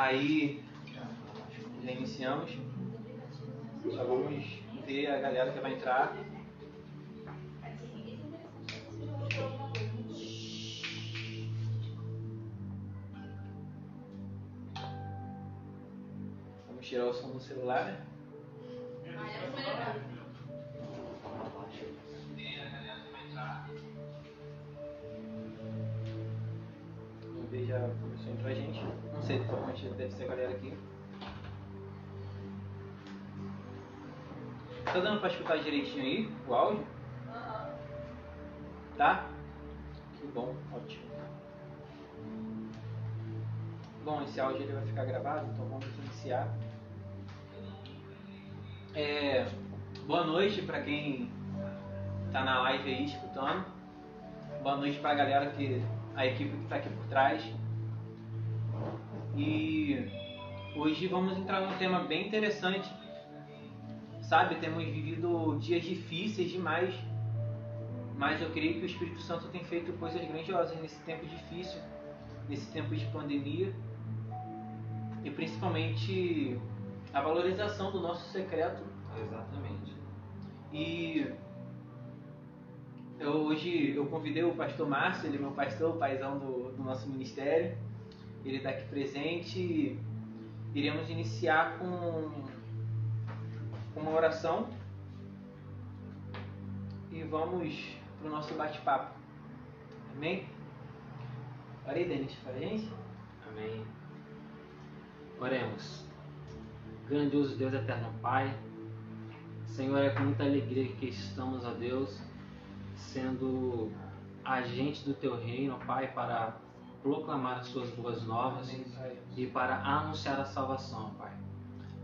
Aí já iniciamos. Só vamos ver a galera que vai entrar. Vamos tirar o som do celular, né? Tá dando pra escutar direitinho aí o áudio? Tá? Que bom, ótimo. Bom, esse áudio ele vai ficar gravado, então vamos iniciar. É, boa noite para quem tá na live aí escutando. Boa noite para a galera que a equipe que está aqui por trás. E hoje vamos entrar num tema bem interessante. Sabe, temos vivido dias difíceis demais, mas eu creio que o Espírito Santo tem feito coisas grandiosas nesse tempo difícil, nesse tempo de pandemia e principalmente a valorização do nosso secreto. Exatamente. E eu, hoje eu convidei o pastor Márcio, ele é meu pastor, o paizão do, do nosso ministério. Ele está aqui presente. Iremos iniciar com, com uma oração e vamos para o nosso bate-papo. Amém? Aí, Denis, para a gente. Amém. Oremos. Grandioso Deus eterno Pai, Senhor, é com muita alegria que estamos, a Deus, sendo agentes do Teu reino, Pai, para proclamar as Suas boas novas Amém, e para anunciar a salvação, Pai.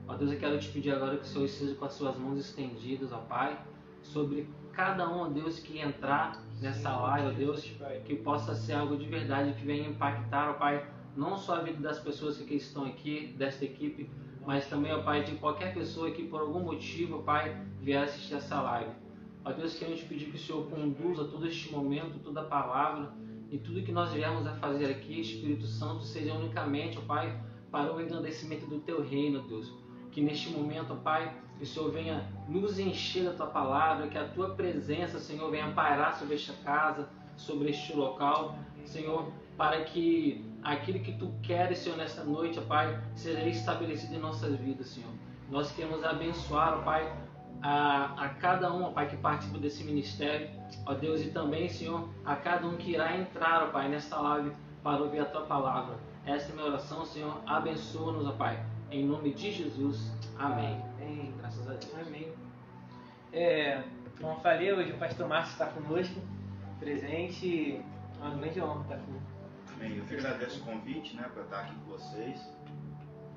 Ó Deus, eu quero te pedir agora que o Senhor esteja com as suas mãos estendidas, ó Pai, sobre cada um, ó Deus, que entrar nessa live, ó Deus, que possa ser algo de verdade que venha impactar, ó Pai, não só a vida das pessoas que estão aqui, desta equipe, mas também, ó Pai, de qualquer pessoa que por algum motivo, ó Pai, vier assistir essa live. Ó Deus, queremos te pedir que o Senhor conduza todo este momento, toda a palavra e tudo que nós viemos a fazer aqui, Espírito Santo, seja unicamente, ó Pai, para o engrandecimento do Teu reino, Deus. Que neste momento, Pai, o Senhor venha nos encher da Tua palavra, que a Tua presença, Senhor, venha pairar sobre esta casa, sobre este local, Senhor, para que aquilo que Tu queres, Senhor, nesta noite, Pai, seja estabelecido em nossas vidas, Senhor. Nós queremos abençoar, Pai, a, a cada um, Pai, que participa desse ministério, ó Deus, e também, Senhor, a cada um que irá entrar, Pai, nesta live para ouvir a Tua palavra. Esta é minha oração, Senhor. Abençoa-nos, Pai. Em nome de Jesus. Amém. Amém, graças a Deus. Amém. É, como eu falei, hoje o pastor Márcio está conosco, presente. É uma grande honra estar aqui. Bem, eu que agradeço o convite né, para estar aqui com vocês.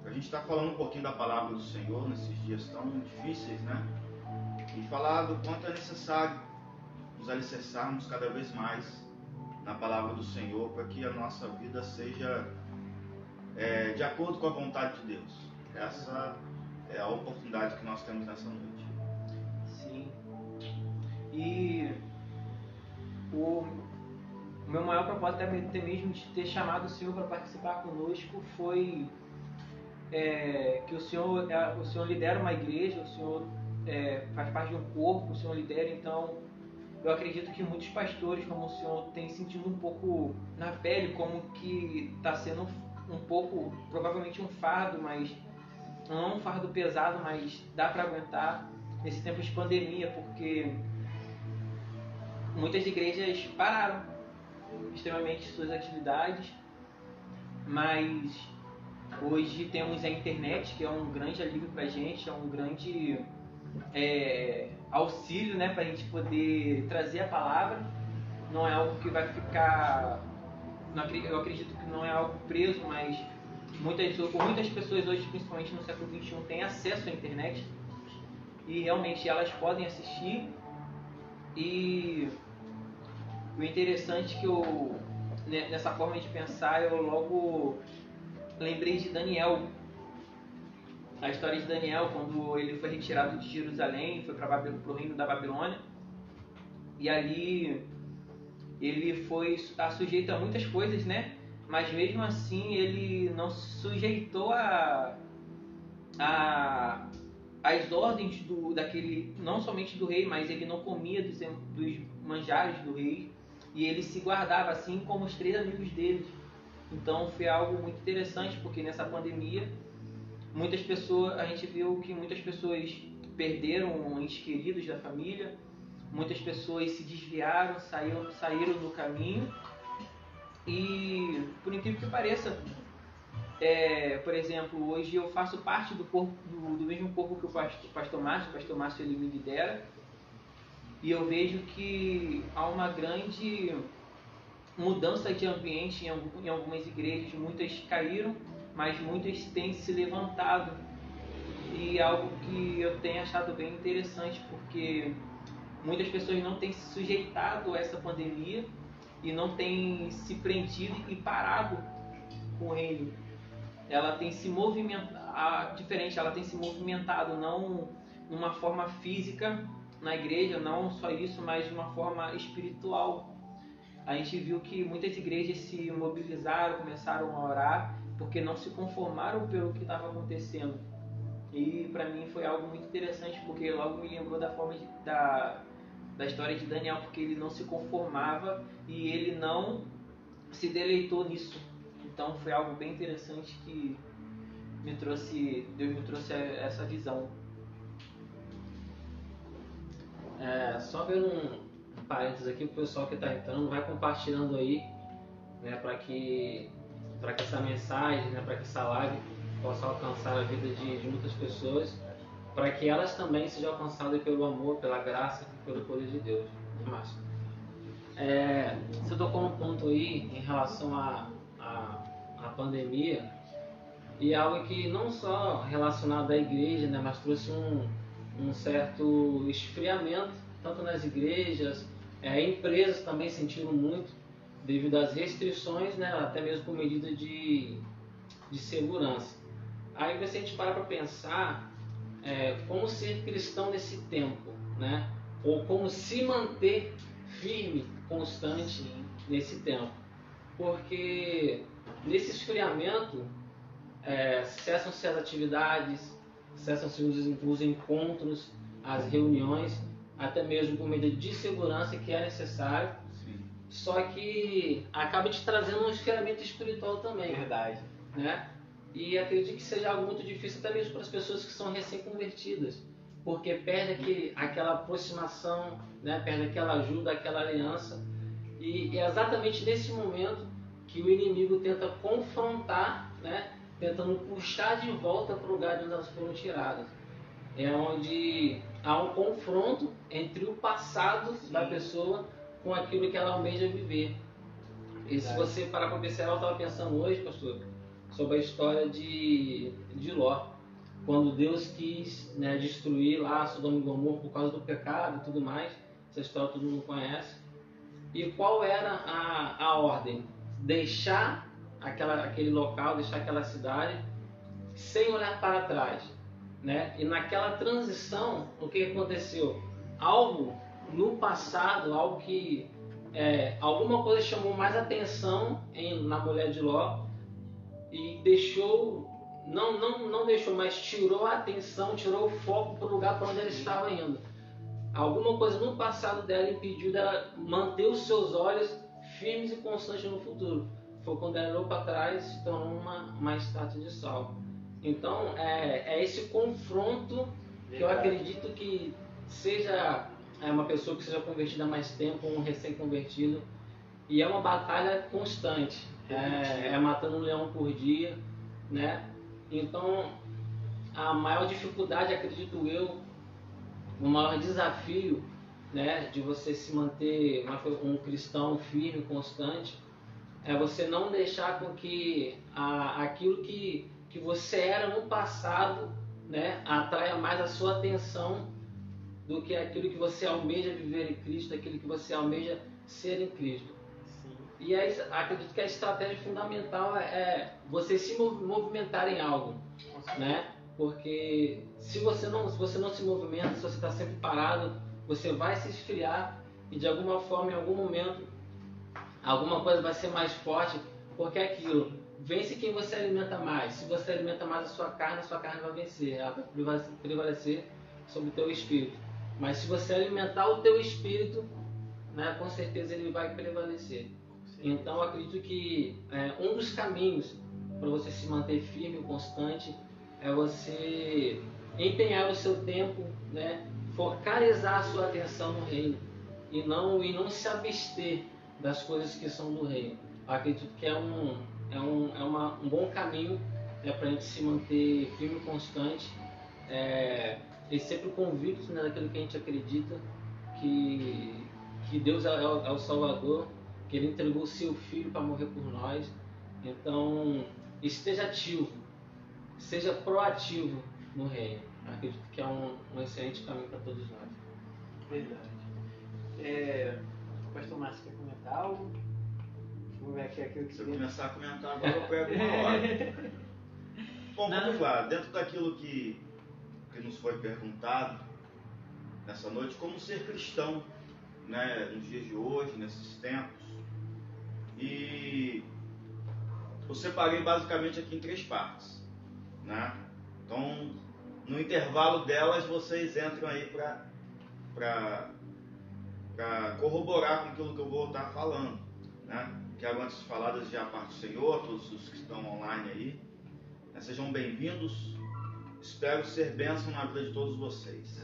A gente está falando um pouquinho da palavra do Senhor nesses dias tão difíceis, né? E falar do quanto é necessário nos alicerçarmos cada vez mais na palavra do Senhor para que a nossa vida seja é, de acordo com a vontade de Deus. Essa é a oportunidade que nós temos nessa noite. Sim. E o, meu maior propósito até mesmo de ter chamado o Senhor para participar conosco foi é, que o Senhor, é, o Senhor lidera uma igreja, o Senhor é, faz parte de um corpo, o Senhor lidera, então eu acredito que muitos pastores, como o Senhor, têm sentido um pouco na pele como que está sendo um pouco, provavelmente um fardo, mas não um fardo pesado, mas dá para aguentar nesse tempo de pandemia, porque muitas igrejas pararam extremamente suas atividades, mas hoje temos a internet, que é um grande alívio para a gente, é um grande é, auxílio né, para a gente poder trazer a palavra. Não é algo que vai ficar. Eu acredito que não é algo preso, mas muitas, muitas pessoas hoje, principalmente no século XXI, têm acesso à internet e realmente elas podem assistir. E o interessante é que eu, né, nessa forma de pensar, eu logo lembrei de Daniel. A história de Daniel, quando ele foi retirado de Jerusalém, foi para o reino da Babilônia. E ali ele foi a sujeito a muitas coisas, né? mas mesmo assim ele não se sujeitou a, a as ordens do daquele não somente do rei, mas ele não comia dos, dos manjares do rei e ele se guardava assim como os três amigos dele. Então foi algo muito interessante porque nessa pandemia muitas pessoas a gente viu que muitas pessoas perderam entes queridos da família, muitas pessoas se desviaram, saíram, saíram do caminho. E por incrível que pareça é, por exemplo, hoje eu faço parte do corpo do, do mesmo corpo que o pastor, pastor Márcio, o pastor Márcio ele me lidera, e eu vejo que há uma grande mudança de ambiente em, em algumas igrejas, muitas caíram, mas muitas têm se levantado. E é algo que eu tenho achado bem interessante, porque muitas pessoas não têm se sujeitado a essa pandemia e não têm se prendido e parado com ele ela tem se movimentado, diferente, ela tem se movimentado não numa forma física na igreja, não só isso, mas de uma forma espiritual. A gente viu que muitas igrejas se mobilizaram, começaram a orar, porque não se conformaram pelo que estava acontecendo. E para mim foi algo muito interessante, porque logo me lembrou da forma de, da, da história de Daniel, porque ele não se conformava e ele não se deleitou nisso. Então foi algo bem interessante que me trouxe, Deus me trouxe essa visão. É, só um, um parênteses aqui, o pessoal que está entrando vai compartilhando aí, né, para que, para que essa mensagem, né, para que essa live possa alcançar a vida de, de muitas pessoas, para que elas também sejam alcançadas pelo amor, pela graça, pelo poder de Deus. É, você tocou num ponto aí em relação a a pandemia e algo que não só relacionado à igreja, né, mas trouxe um, um certo esfriamento tanto nas igrejas, é, empresas também sentiram muito devido às restrições, né, até mesmo por medida de, de segurança. Aí você a gente para para pensar é, como ser cristão nesse tempo, né? Ou como se manter firme, constante nesse tempo. Porque Nesse esfriamento, é, cessam-se as atividades, cessam-se os, os encontros, as reuniões, até mesmo por medida de segurança que é necessário. Sim. Só que acaba te trazendo um esfriamento espiritual também. Verdade. Né? E acredito que seja algo muito difícil até mesmo para as pessoas que são recém-convertidas, porque perde aquele, aquela aproximação, né? perde aquela ajuda, aquela aliança. E é exatamente nesse momento que o inimigo tenta confrontar, né? tentando puxar de volta para o lugar de onde elas foram tiradas. É onde há um confronto entre o passado Sim. da pessoa com aquilo que ela almeja viver. E se você parar para observar, eu estava pensando hoje, pastor, sobre a história de, de Ló. Quando Deus quis né, destruir lá Sodoma e Gomorra por causa do pecado e tudo mais. Essa história todo mundo conhece. E qual era a, a ordem? deixar aquela, aquele local, deixar aquela cidade sem olhar para trás. Né? E naquela transição, o que aconteceu? Algo no passado, algo que é, alguma coisa chamou mais atenção em, na mulher de Ló e deixou, não, não, não deixou, mas tirou a atenção, tirou o foco para o lugar para onde ela estava indo. Alguma coisa no passado dela impediu dela manter os seus olhos firmes e constantes no futuro. Foi quando ela olhou para trás e se tornou uma, uma estátua de sal. Então, é, é esse confronto que eu acredito que seja é uma pessoa que seja convertida há mais tempo, um recém-convertido, e é uma batalha constante. É, é, matando um leão por dia, né? Então, a maior dificuldade, acredito eu, o maior desafio né, de você se manter um cristão firme, constante, é você não deixar com que a, aquilo que, que você era no passado né, atraia mais a sua atenção do que aquilo que você almeja viver em Cristo, aquilo que você almeja ser em Cristo. E aí, acredito que a estratégia fundamental é, é você se movimentar em algo, né? Porque se você não, se você não se movimenta, se você está sempre parado, você vai se esfriar e de alguma forma, em algum momento, alguma coisa vai ser mais forte Porque é aquilo, vence quem você alimenta mais. Se você alimenta mais a sua carne, a sua carne vai vencer, ela vai prevalecer sobre o teu espírito. Mas se você alimentar o teu espírito, né, com certeza ele vai prevalecer. Então acredito que é, um dos caminhos para você se manter firme e constante é você empenhar o seu tempo, né, focalizar a sua atenção no reino e não e não se abster das coisas que são do reino. Acredito que é um é um, é uma, um bom caminho né, para a gente se manter firme e constante é, e sempre convicto né, daquilo que a gente acredita que que Deus é, é o Salvador, que Ele entregou o seu Filho para morrer por nós. Então esteja ativo, seja proativo no reino. Acredito que é um, um excelente caminho para todos nós. Verdade. É, o pastor Márcio quer comentar algo? Vamos ver aqui aquilo que Se eu começar a comentar agora, eu pego uma hora. Bom, Não. vamos lá. Dentro daquilo que, que nos foi perguntado nessa noite, como ser cristão né, nos dias de hoje, nesses tempos. E eu separei basicamente aqui em três partes. Né? Então, no intervalo delas, vocês entram aí para corroborar com aquilo que eu vou estar falando. Né? Quero antes de falar desde a parte do Senhor, todos os que estão online aí. Né? Sejam bem-vindos. Espero ser bênção na vida de todos vocês.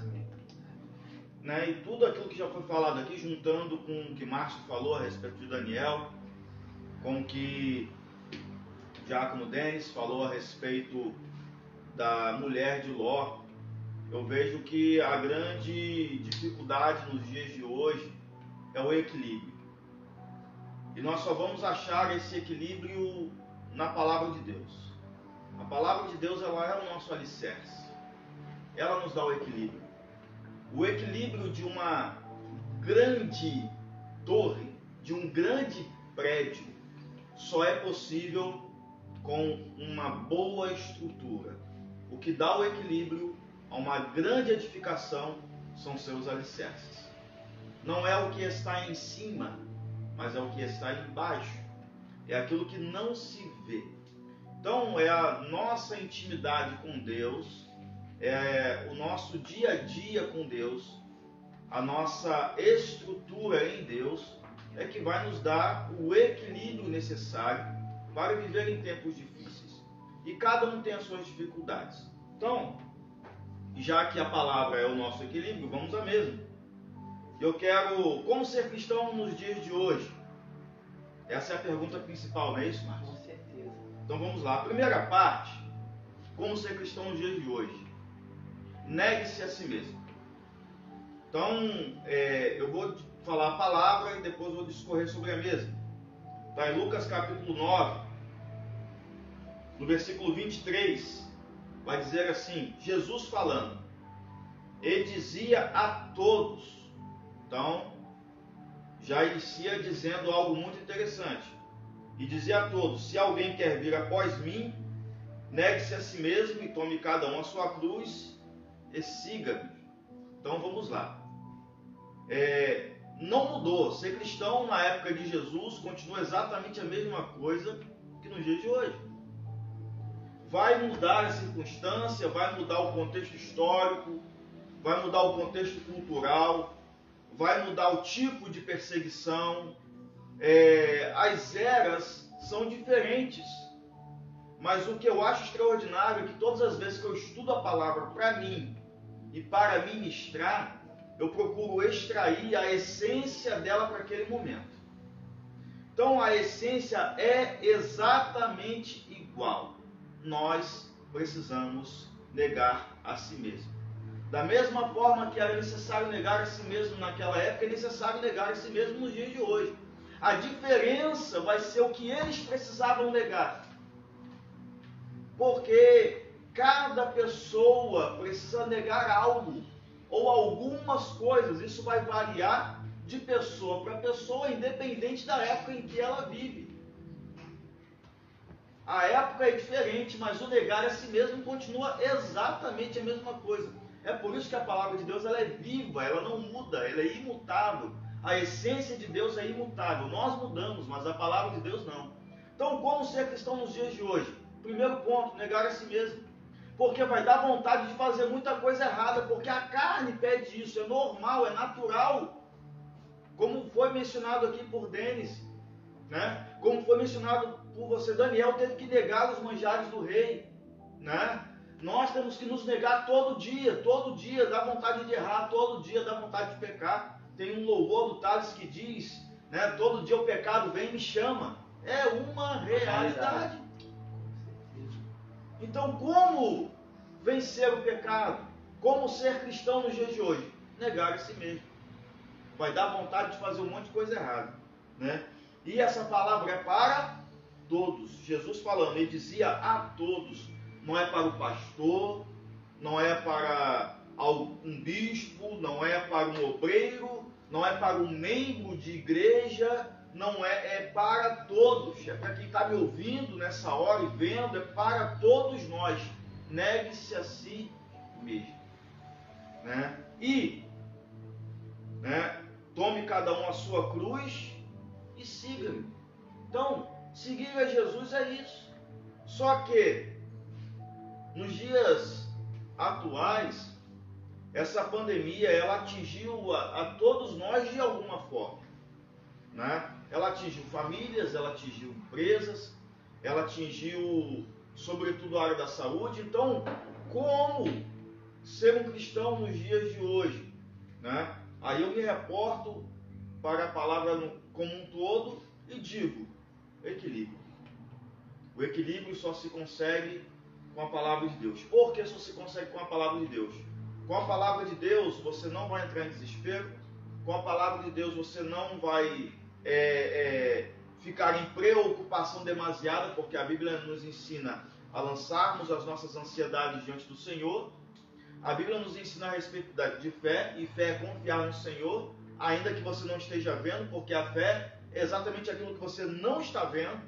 Né? E tudo aquilo que já foi falado aqui, juntando com o que Márcio falou a respeito de Daniel, com que Diácono Denis falou a respeito da mulher de Ló, eu vejo que a grande dificuldade nos dias de hoje é o equilíbrio. E nós só vamos achar esse equilíbrio na palavra de Deus. A palavra de Deus ela é o nosso alicerce. Ela nos dá o equilíbrio. O equilíbrio de uma grande torre, de um grande prédio, só é possível com uma boa estrutura. O que dá o equilíbrio a uma grande edificação são seus alicerces. Não é o que está em cima, mas é o que está embaixo. É aquilo que não se vê. Então, é a nossa intimidade com Deus, é o nosso dia a dia com Deus, a nossa estrutura em Deus, é que vai nos dar o equilíbrio necessário para viver em tempos difíceis. E cada um tem as suas dificuldades. Então, já que a palavra é o nosso equilíbrio, vamos à mesma. Eu quero, como ser cristão nos dias de hoje? Essa é a pergunta principal, não é isso, Márcio? Com certeza. Então vamos lá. A primeira parte, como ser cristão nos dias de hoje? Negue-se a si mesmo. Então, é, eu vou falar a palavra e depois vou discorrer sobre a mesma. Está em Lucas capítulo 9, no versículo 23, vai dizer assim: Jesus falando, e dizia a todos, então já inicia dizendo algo muito interessante, e dizia a todos: se alguém quer vir após mim, negue-se a si mesmo e tome cada um a sua cruz e siga-me. Então vamos lá. É, não mudou. Ser cristão na época de Jesus continua exatamente a mesma coisa que nos dias de hoje vai mudar a circunstância, vai mudar o contexto histórico, vai mudar o contexto cultural, vai mudar o tipo de perseguição. É, as eras são diferentes. Mas o que eu acho extraordinário é que todas as vezes que eu estudo a palavra para mim e para ministrar, eu procuro extrair a essência dela para aquele momento. Então a essência é exatamente igual nós precisamos negar a si mesmo. Da mesma forma que era necessário negar a si mesmo naquela época, é necessário negar a si mesmo nos dias de hoje. A diferença vai ser o que eles precisavam negar. Porque cada pessoa precisa negar algo ou algumas coisas. Isso vai variar de pessoa para pessoa, independente da época em que ela vive. A época é diferente, mas o negar a si mesmo continua exatamente a mesma coisa. É por isso que a palavra de Deus ela é viva, ela não muda, ela é imutável. A essência de Deus é imutável. Nós mudamos, mas a palavra de Deus não. Então, como ser cristão nos dias de hoje? Primeiro ponto, negar a si mesmo. Porque vai dar vontade de fazer muita coisa errada, porque a carne pede isso, é normal, é natural. Como foi mencionado aqui por Denis, né? Como foi mencionado por você, Daniel teve que negar os manjares do rei, né? Nós temos que nos negar todo dia, todo dia dá vontade de errar, todo dia dá vontade de pecar. Tem um louvor do Tales que diz, né? Todo dia o pecado vem e me chama. É uma realidade. Então, como vencer o pecado? Como ser cristão nos dias de hoje? Negar a si mesmo. Vai dar vontade de fazer um monte de coisa errada, né? E essa palavra é para todos. Jesus falando, ele dizia a todos. Não é para o pastor, não é para um bispo, não é para um obreiro, não é para um membro de igreja, não é, é para todos. É para quem está me ouvindo nessa hora e vendo, é para todos nós. Negue-se a si mesmo. Né? E né, tome cada um a sua cruz e siga-me. Então, seguir a Jesus é isso. Só que, nos dias atuais, essa pandemia ela atingiu a, a todos nós de alguma forma. Né? Ela atingiu famílias, ela atingiu empresas, ela atingiu, sobretudo, a área da saúde. Então, como ser um cristão nos dias de hoje? Né? Aí eu me reporto para a palavra como um todo e digo: equilíbrio. O equilíbrio só se consegue com a palavra de Deus. Por que só se consegue com a palavra de Deus? Com a palavra de Deus você não vai entrar em desespero. Com a palavra de Deus você não vai é, é, ficar em preocupação demasiada, porque a Bíblia nos ensina a lançarmos as nossas ansiedades diante do Senhor. A Bíblia nos ensina a respeito de fé, e fé é confiar no Senhor, ainda que você não esteja vendo, porque a fé é exatamente aquilo que você não está vendo,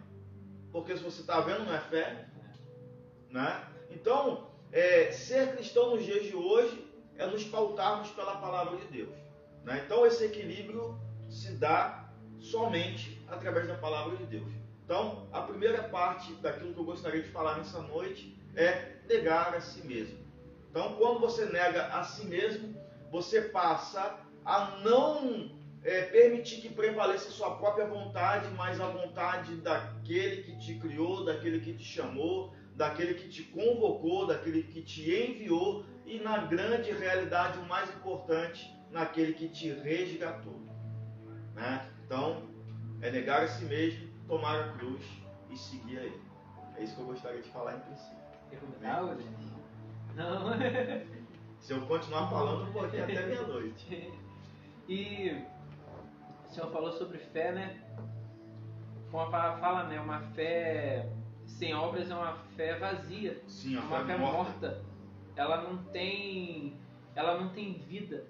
porque se você está vendo não é fé. Né? Então, é, ser cristão nos dias de hoje é nos pautarmos pela palavra de Deus. Né? Então, esse equilíbrio se dá somente através da palavra de Deus. Então, a primeira parte daquilo que eu gostaria de falar nessa noite é negar a si mesmo. Então, quando você nega a si mesmo, você passa a não é, permitir que prevaleça a sua própria vontade, mas a vontade daquele que te criou, daquele que te chamou, daquele que te convocou, daquele que te enviou e, na grande realidade, o mais importante, naquele que te resgatou. Né? Então, é negar a si mesmo, tomar a cruz e seguir a Ele. É isso que eu gostaria de falar em princípio. Não. Se eu continuar falando, vou aqui até meia-noite. E o senhor falou sobre fé, né? Como a palavra fala, né? Uma fé sem obras é uma fé vazia. Sim, é uma fé, fé morta. morta. Ela não tem, ela não tem vida.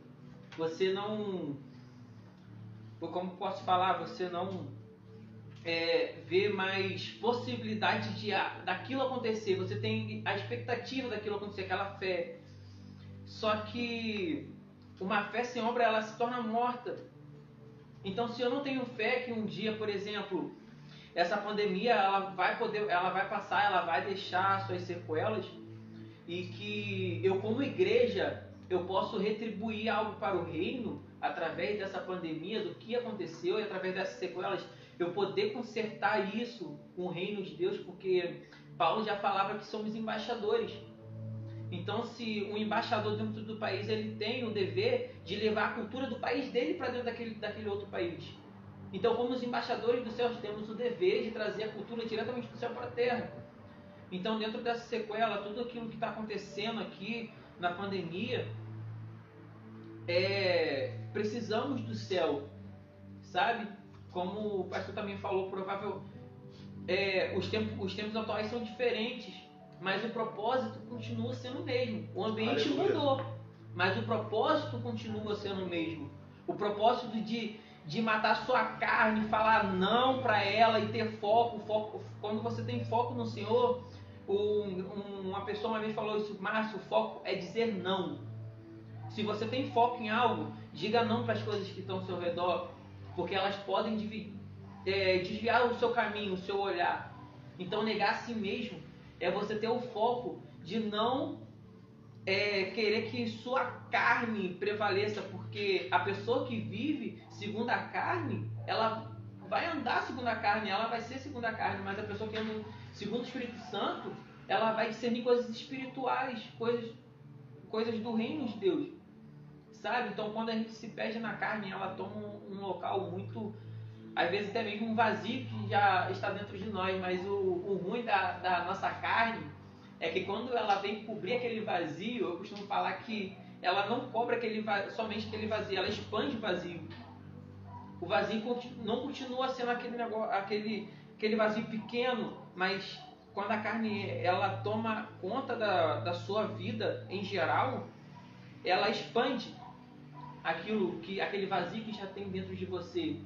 Você não, como posso falar, você não é, vê mais possibilidade de daquilo acontecer. Você tem a expectativa daquilo acontecer, aquela fé. Só que uma fé sem obra ela se torna morta. Então, se eu não tenho fé que um dia, por exemplo, essa pandemia ela vai poder, ela vai passar, ela vai deixar suas sequelas e que eu como igreja eu posso retribuir algo para o reino através dessa pandemia, do que aconteceu e através dessas sequelas, eu poder consertar isso com o reino de Deus, porque Paulo já falava que somos embaixadores. Então, se um embaixador dentro do país ele tem o dever de levar a cultura do país dele para dentro daquele, daquele outro país. Então, como os embaixadores do céu, temos o dever de trazer a cultura diretamente do céu para a terra. Então, dentro dessa sequela, tudo aquilo que está acontecendo aqui na pandemia, é, precisamos do céu, sabe? Como o pastor também falou, provável, é, os, tempos, os tempos atuais são diferentes mas o propósito continua sendo o mesmo. O ambiente Aleluia. mudou, mas o propósito continua sendo o mesmo. O propósito de, de matar sua carne, falar não para ela e ter foco, foco. Quando você tem foco no Senhor, um, uma pessoa uma vez falou isso, Márcio, o foco é dizer não. Se você tem foco em algo, diga não para as coisas que estão ao seu redor, porque elas podem é, desviar o seu caminho, o seu olhar. Então, negar a si mesmo é você ter o foco de não é, querer que sua carne prevaleça, porque a pessoa que vive segundo a carne, ela vai andar segundo a carne, ela vai ser segundo a carne, mas a pessoa que anda segundo o Espírito Santo, ela vai discernir coisas espirituais, coisas, coisas do reino de Deus. Sabe? Então, quando a gente se perde na carne, ela toma um, local muito às vezes até mesmo um vazio que já está dentro de nós, mas o, o ruim da, da, nossa carne é que quando ela vem cobrir aquele vazio, eu costumo falar que ela não cobre aquele, somente aquele vazio, ela expande o vazio. O vazio não continua sendo aquele, negócio, aquele, aquele vazio pequeno, mas quando a carne ela toma conta da, da sua vida em geral, ela expande aquilo que aquele vazio que já tem dentro de você.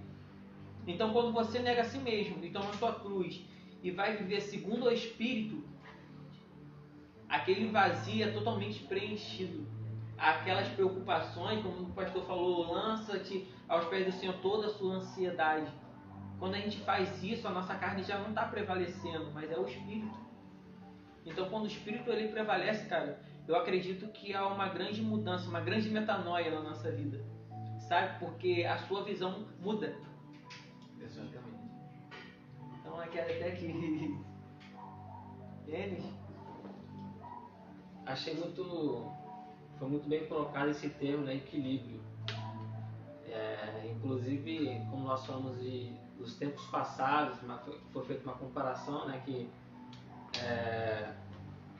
Então, quando você nega a si mesmo e toma sua cruz e vai viver segundo o Espírito, aquele vazio é totalmente preenchido. Aquelas preocupações, como o pastor falou, lança-te aos pés do Senhor toda a sua ansiedade. Quando a gente faz isso, a nossa carne já não está prevalecendo, mas é o Espírito. Então, quando o Espírito ele prevalece, cara, eu acredito que há uma grande mudança, uma grande metanoia na nossa vida, sabe? Porque a sua visão muda. Exatamente. Então aqui até que eles achei muito foi muito bem colocado esse termo, né, equilíbrio. É, inclusive, como nós falamos de, dos tempos passados, foi, foi feita uma comparação, né, que é,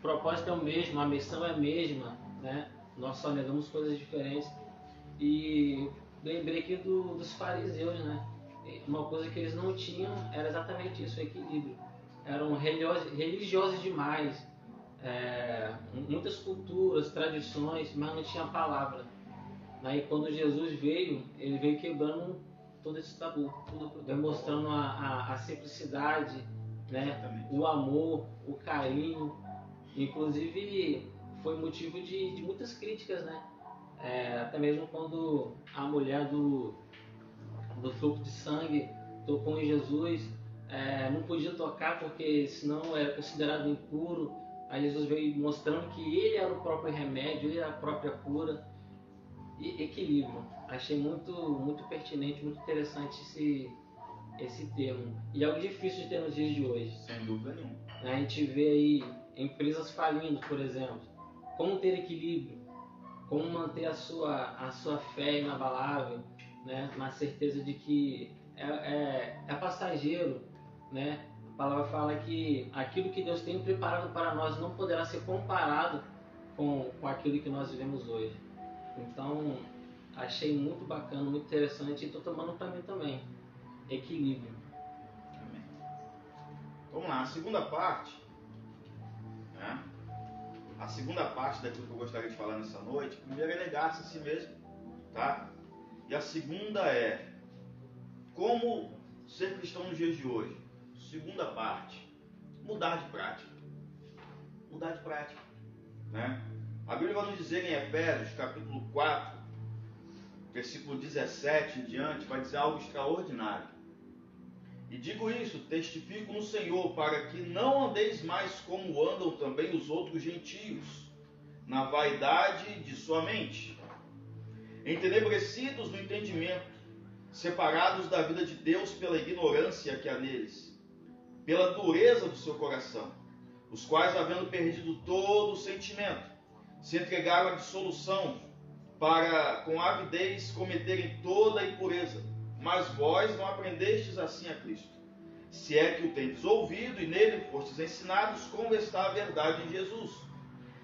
o propósito é o mesmo, a missão é a mesma, né, nós só negamos coisas diferentes. E lembrei aqui do, dos fariseus, né, uma coisa que eles não tinham era exatamente isso, o equilíbrio. Eram religiosos, religiosos demais, é, muitas culturas, tradições, mas não tinha palavra. Aí quando Jesus veio, ele veio quebrando todo esse tabu, demonstrando a, a, a simplicidade, né? o amor, o carinho. Inclusive foi motivo de, de muitas críticas, né? É, até mesmo quando a mulher do, do fluxo de sangue, tocou em Jesus, é, não podia tocar porque senão era considerado impuro. Aí Jesus veio mostrando que ele era o próprio remédio, ele era a própria cura e equilíbrio. Achei muito, muito pertinente, muito interessante esse, esse termo. E algo difícil de ter nos dias de hoje. Sem dúvida nenhuma. A gente vê aí empresas falindo, por exemplo. Como ter equilíbrio? Como manter a sua, a sua fé inabalável? né? na certeza de que é, é, é passageiro. Né? A palavra fala que aquilo que Deus tem preparado para nós não poderá ser comparado com, com aquilo que nós vivemos hoje. Então, achei muito bacana, muito interessante e estou tomando para mim também. Equilíbrio. Amém. Vamos lá, a segunda parte. Né? A segunda parte daquilo que eu gostaria de falar nessa noite, primeiro é negar-se a si mesmo, tá? E a segunda é como ser cristão nos dias de hoje. Segunda parte, mudar de prática. Mudar de prática. Né? A Bíblia vai nos dizer em Efésios, capítulo 4, versículo 17 em diante, vai dizer algo extraordinário. E digo isso, testifico no Senhor, para que não andeis mais como andam também os outros gentios, na vaidade de sua mente entenebrecidos no entendimento, separados da vida de Deus pela ignorância que há neles, pela dureza do seu coração, os quais, havendo perdido todo o sentimento, se entregaram à dissolução, para com avidez cometerem toda a impureza. Mas vós não aprendestes assim a Cristo. Se é que o tendes ouvido e nele fostes ensinados como está a verdade em Jesus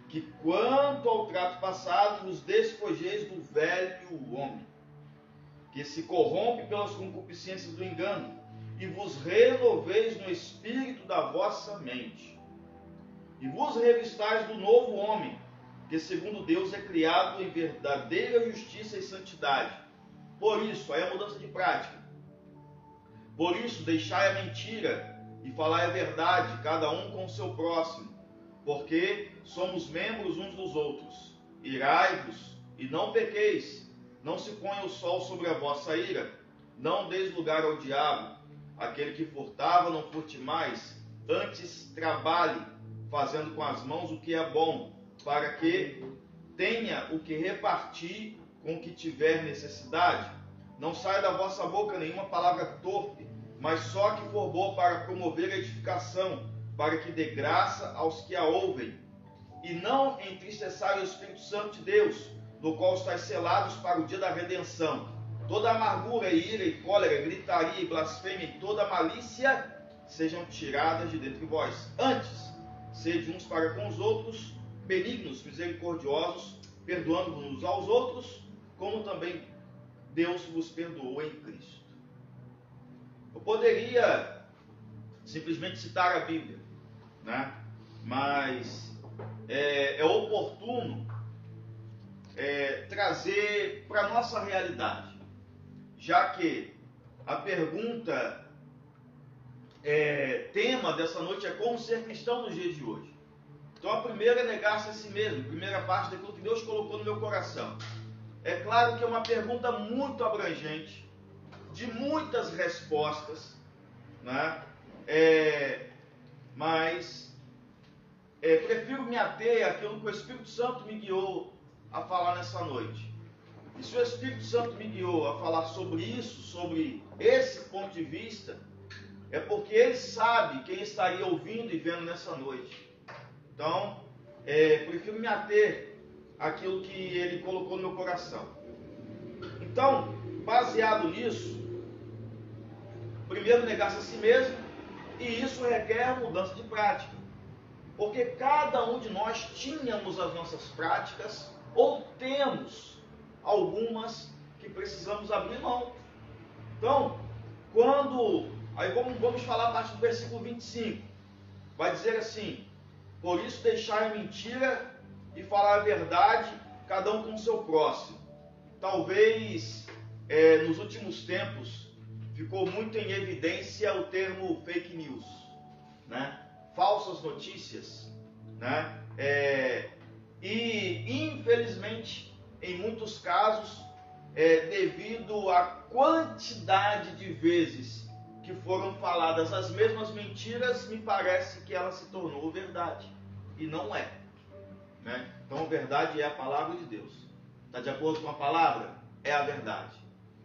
que quanto ao trato passado vos despojeis do velho homem, que se corrompe pelas concupiscências do engano, e vos renoveis no espírito da vossa mente, e vos revistais do novo homem, que segundo Deus é criado em verdadeira justiça e santidade. Por isso, aí a mudança de prática. Por isso, deixai a mentira e falai a verdade, cada um com o seu próximo porque somos membros uns dos outros. Irai-vos e não pequeis, não se ponha o sol sobre a vossa ira, não deis lugar ao diabo. Aquele que furtava, não furte mais, antes trabalhe, fazendo com as mãos o que é bom, para que tenha o que repartir com que tiver necessidade. Não saia da vossa boca nenhuma palavra torpe, mas só que for boa para promover a edificação, para que dê graça aos que a ouvem. E não entristeçai o Espírito Santo de Deus, no qual estáis selados para o dia da redenção. Toda amargura, ira e cólera, gritaria e blasfêmia e toda malícia sejam tiradas de dentro de vós. Antes, sede uns para com os outros, benignos, misericordiosos, perdoando-vos aos outros, como também Deus vos perdoou em Cristo. Eu poderia simplesmente citar a Bíblia, né? mas é, é oportuno é, trazer para a nossa realidade, já que a pergunta é, tema dessa noite é como ser cristão nos dias de hoje. Então a primeira é negar-se a si mesmo, primeira parte daquilo que Deus colocou no meu coração. É claro que é uma pergunta muito abrangente, de muitas respostas, né? É, mas é, prefiro me ater àquilo que o Espírito Santo me guiou a falar nessa noite. E se o Espírito Santo me guiou a falar sobre isso, sobre esse ponto de vista, é porque ele sabe quem estaria ouvindo e vendo nessa noite. Então, é, prefiro me ater àquilo que ele colocou no meu coração. Então, baseado nisso, primeiro negar-se a si mesmo, e isso requer mudança de prática. Porque cada um de nós tínhamos as nossas práticas, ou temos algumas que precisamos abrir mão. Então, quando Aí vamos, vamos falar a partir do versículo 25. Vai dizer assim: Por isso deixar a mentira e falar a verdade, cada um com o seu próximo. Talvez é, nos últimos tempos ficou muito em evidência o termo fake news, né? falsas notícias. Né? É, e infelizmente, em muitos casos, é, devido à quantidade de vezes que foram faladas as mesmas mentiras, me parece que ela se tornou verdade. E não é. Né? Então, verdade é a palavra de Deus. Está de acordo com a palavra? É a verdade.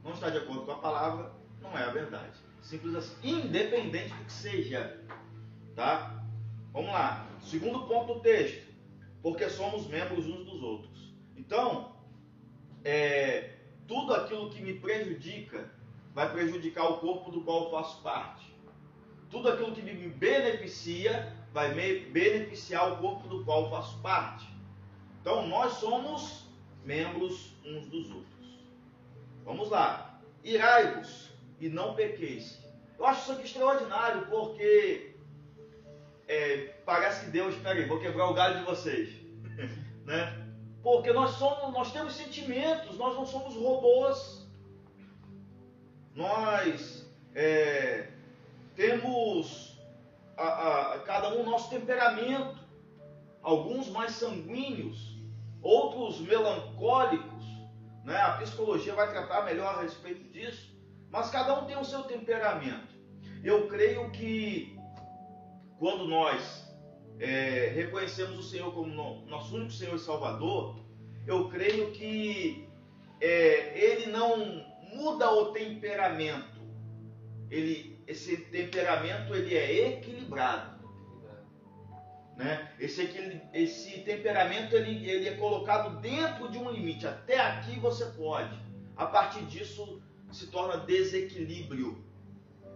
Não está de acordo com a palavra? Não é a verdade. Simples assim. Independente do que seja. Tá? Vamos lá. Segundo ponto do texto. Porque somos membros uns dos outros. Então, é, tudo aquilo que me prejudica vai prejudicar o corpo do qual eu faço parte. Tudo aquilo que me beneficia vai me beneficiar o corpo do qual eu faço parte. Então nós somos membros uns dos outros. Vamos lá. Irai-vos e não pequeis. Eu acho isso aqui extraordinário porque é, parece que Deus, peraí, vou quebrar o galho de vocês, né? Porque nós somos, nós temos sentimentos, nós não somos robôs nós é, temos a, a, cada um nosso temperamento, alguns mais sanguíneos, outros melancólicos, né? a psicologia vai tratar melhor a respeito disso, mas cada um tem o seu temperamento. Eu creio que quando nós é, reconhecemos o Senhor como no, nosso único Senhor e Salvador, eu creio que é, Ele não muda o temperamento. Ele, esse temperamento ele é equilibrado. Né? Esse, esse temperamento ele, ele é colocado dentro de um limite. Até aqui você pode. A partir disso se torna desequilíbrio.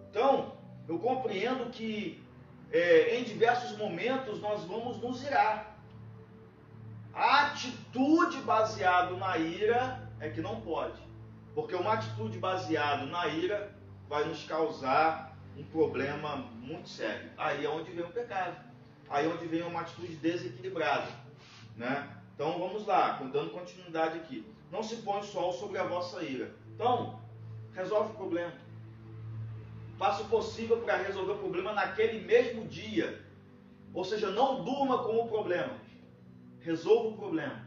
Então, eu compreendo que é, em diversos momentos nós vamos nos irar. A atitude baseada na ira é que não pode. Porque uma atitude baseada na ira vai nos causar um problema muito sério. Aí é onde vem o pecado. Aí é onde vem uma atitude desequilibrada. Né? Então vamos lá, dando continuidade aqui. Não se põe o sol sobre a vossa ira. Então, resolve o problema. Faça o possível para resolver o problema naquele mesmo dia. Ou seja, não durma com o problema. Resolva o problema.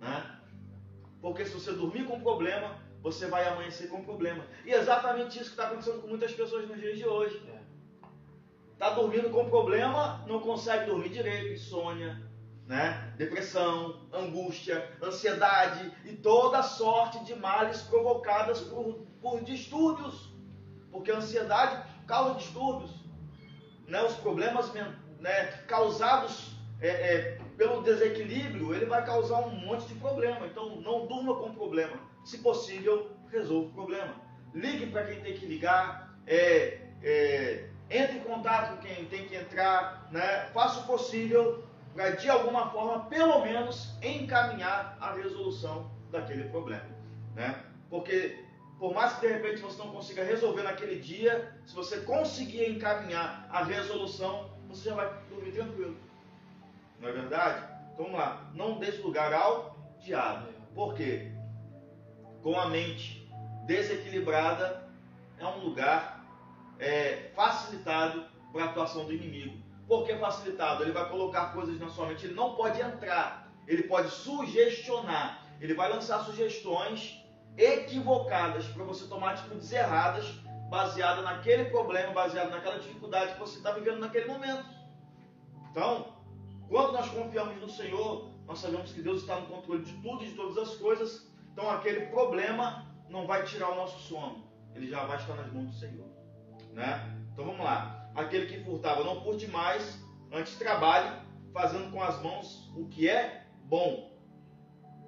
Né? Porque se você dormir com o problema, você vai amanhecer com problema. E é exatamente isso que está acontecendo com muitas pessoas nos dias de hoje. Está dormindo com problema, não consegue dormir direito, insônia, né? depressão, angústia, ansiedade e toda sorte de males provocadas por, por distúrbios. Porque a ansiedade causa distúrbios. Né? Os problemas né, causados é, é, pelo desequilíbrio, ele vai causar um monte de problema. Então não durma com problema. Se possível, resolva o problema. Ligue para quem tem que ligar. É, é, entre em contato com quem tem que entrar. Né? Faça o possível para de alguma forma, pelo menos, encaminhar a resolução daquele problema. Né? Porque por mais que de repente você não consiga resolver naquele dia, se você conseguir encaminhar a resolução, você já vai dormir tranquilo. Não é verdade? Então vamos lá. Não deixe lugar ao diabo. Por quê? Com a mente desequilibrada, é um lugar é, facilitado para a atuação do inimigo. Por que facilitado? Ele vai colocar coisas na sua mente, ele não pode entrar, ele pode sugestionar, ele vai lançar sugestões equivocadas para você tomar atitudes erradas, baseada naquele problema, baseado naquela dificuldade que você está vivendo naquele momento. Então, quando nós confiamos no Senhor, nós sabemos que Deus está no controle de tudo e de todas as coisas. Então, aquele problema não vai tirar o nosso sono, ele já vai estar nas mãos do Senhor. Né? Então vamos lá aquele que furtava não furte mais, antes trabalhe, fazendo com as mãos o que é bom.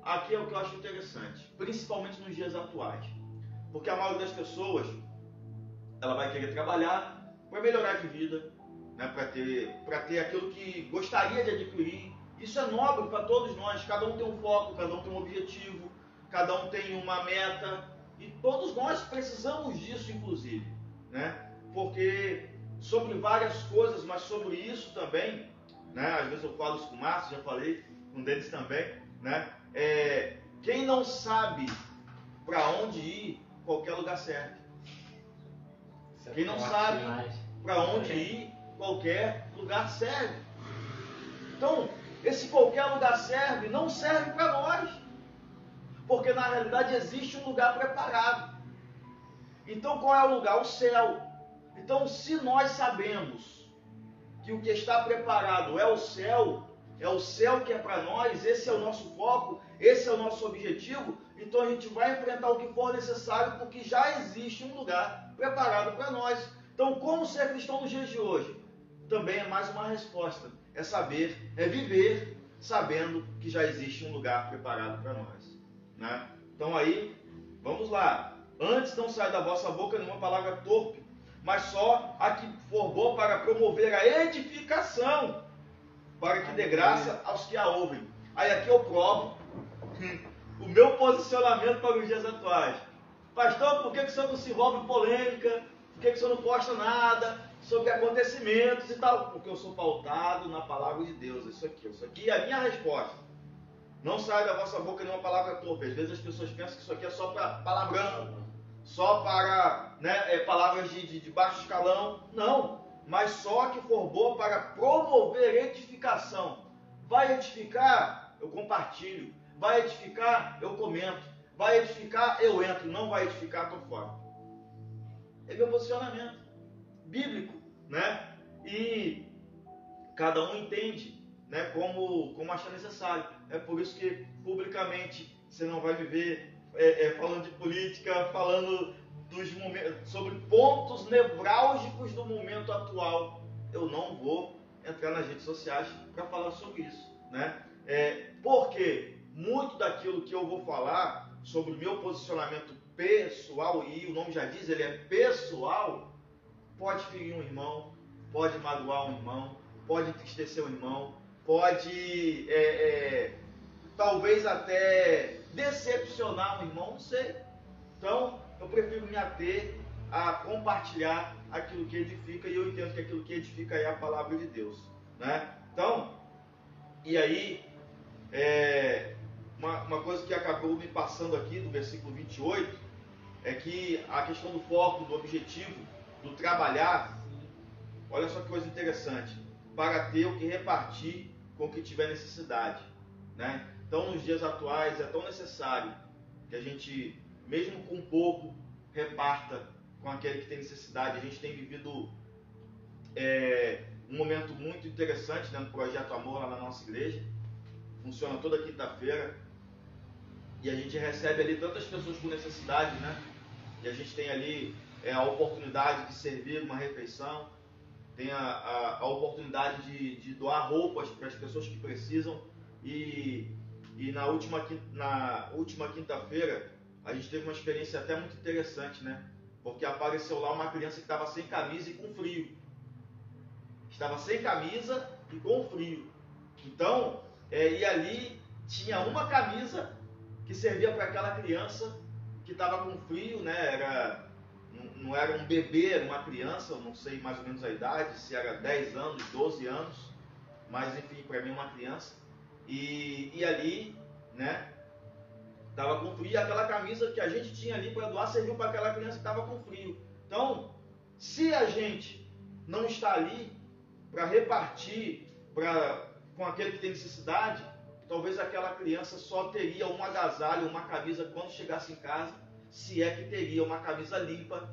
Aqui é o que eu acho interessante, principalmente nos dias atuais. Porque a maioria das pessoas, ela vai querer trabalhar para melhorar de vida, né, para ter, ter aquilo que gostaria de adquirir. Isso é nobre para todos nós, cada um tem um foco, cada um tem um objetivo, cada um tem uma meta, e todos nós precisamos disso, inclusive, né? Porque sobre várias coisas, mas sobre isso também, né? Às vezes eu falo isso com o Márcio, já falei com deles também, né? É, quem não sabe para onde ir, qualquer lugar serve. Quem não sabe para onde ir, qualquer lugar serve. Então, esse qualquer lugar serve não serve para nós. Porque na realidade existe um lugar preparado. Então qual é o lugar? O céu. Então, se nós sabemos que o que está preparado é o céu, é o céu que é para nós, esse é o nosso foco, esse é o nosso objetivo, então a gente vai enfrentar o que for necessário, porque já existe um lugar preparado para nós. Então, como ser cristão nos dias de hoje? Também é mais uma resposta. É saber, é viver sabendo que já existe um lugar preparado para nós. Né? Então aí, vamos lá. Antes não sai da vossa boca nenhuma palavra torpe, mas só a que for boa para promover a edificação, para que dê graça aos que a ouvem. Aí aqui eu provo o meu posicionamento para os dias atuais. Pastor, por que, que o senhor não se envolve em polêmica? Por que, que o senhor não posta nada sobre acontecimentos e tal? Porque eu sou pautado na palavra de Deus. Isso aqui, isso aqui é a minha resposta. Não sai da vossa boca nenhuma palavra torpe. Às vezes as pessoas pensam que isso aqui é só para palavrão só para né, é, palavras de, de, de baixo escalão. Não, mas só que for boa para promover edificação. Vai edificar, eu compartilho. Vai edificar, eu comento. Vai edificar, eu entro. Não vai edificar, estou fora. É meu posicionamento bíblico, né? E cada um entende, né? Como como achar necessário. É por isso que publicamente você não vai viver é, é, falando de política, falando dos momentos, sobre pontos nevrálgicos do momento atual. Eu não vou entrar nas redes sociais para falar sobre isso, né? É, porque muito daquilo que eu vou falar sobre o meu posicionamento pessoal, e o nome já diz, ele é pessoal, pode ferir um irmão, pode magoar um irmão, pode entristecer um irmão, pode é, é, talvez até decepcionar um irmão, não sei. Então, eu prefiro me ater a compartilhar aquilo que edifica e eu entendo que aquilo que edifica é a palavra de Deus. Né? Então, e aí, é, uma, uma coisa que acabou me passando aqui do versículo 28 é que a questão do foco, do objetivo, do trabalhar, olha só que coisa interessante, para ter o que repartir com o que tiver necessidade. Né? Então, nos dias atuais, é tão necessário que a gente mesmo com pouco, reparta com aquele que tem necessidade. A gente tem vivido é, um momento muito interessante né, no Projeto Amor lá na nossa igreja. Funciona toda quinta-feira. E a gente recebe ali tantas pessoas com necessidade, né? E a gente tem ali é, a oportunidade de servir uma refeição, tem a, a, a oportunidade de, de, doar roupas para as pessoas que precisam. E, e na última, na última quinta-feira a gente teve uma experiência até muito interessante, né? Porque apareceu lá uma criança que estava sem camisa e com frio. Estava sem camisa e com frio. Então, é, e ali tinha uma camisa que servia para aquela criança que estava com frio, né? Era, não era um bebê, era uma criança, não sei mais ou menos a idade, se era 10 anos, 12 anos, mas enfim, para mim uma criança. E, e ali, né? Estava com frio e aquela camisa que a gente tinha ali para doar serviu para aquela criança que estava com frio. Então, se a gente não está ali para repartir pra, com aquele que tem necessidade, talvez aquela criança só teria um agasalho, uma camisa quando chegasse em casa, se é que teria uma camisa limpa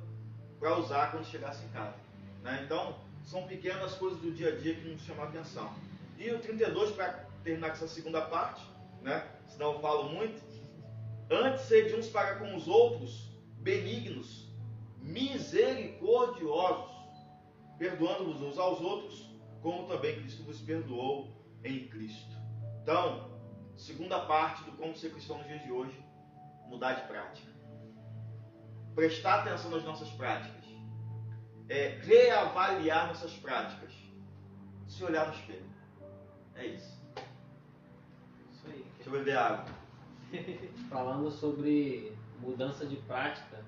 para usar quando chegasse em casa. Né? Então, são pequenas coisas do dia a dia que nos chamam a atenção. E o 32, para terminar com essa segunda parte, né? senão eu falo muito, Antes sede uns para com os outros benignos, misericordiosos, perdoando-vos uns aos outros, como também Cristo vos perdoou em Cristo. Então, segunda parte do como ser cristão nos dias de hoje, mudar de prática. Prestar atenção nas nossas práticas. É, reavaliar nossas práticas. Se olhar no espelho. É isso. Deixa eu beber água. Falando sobre mudança de prática,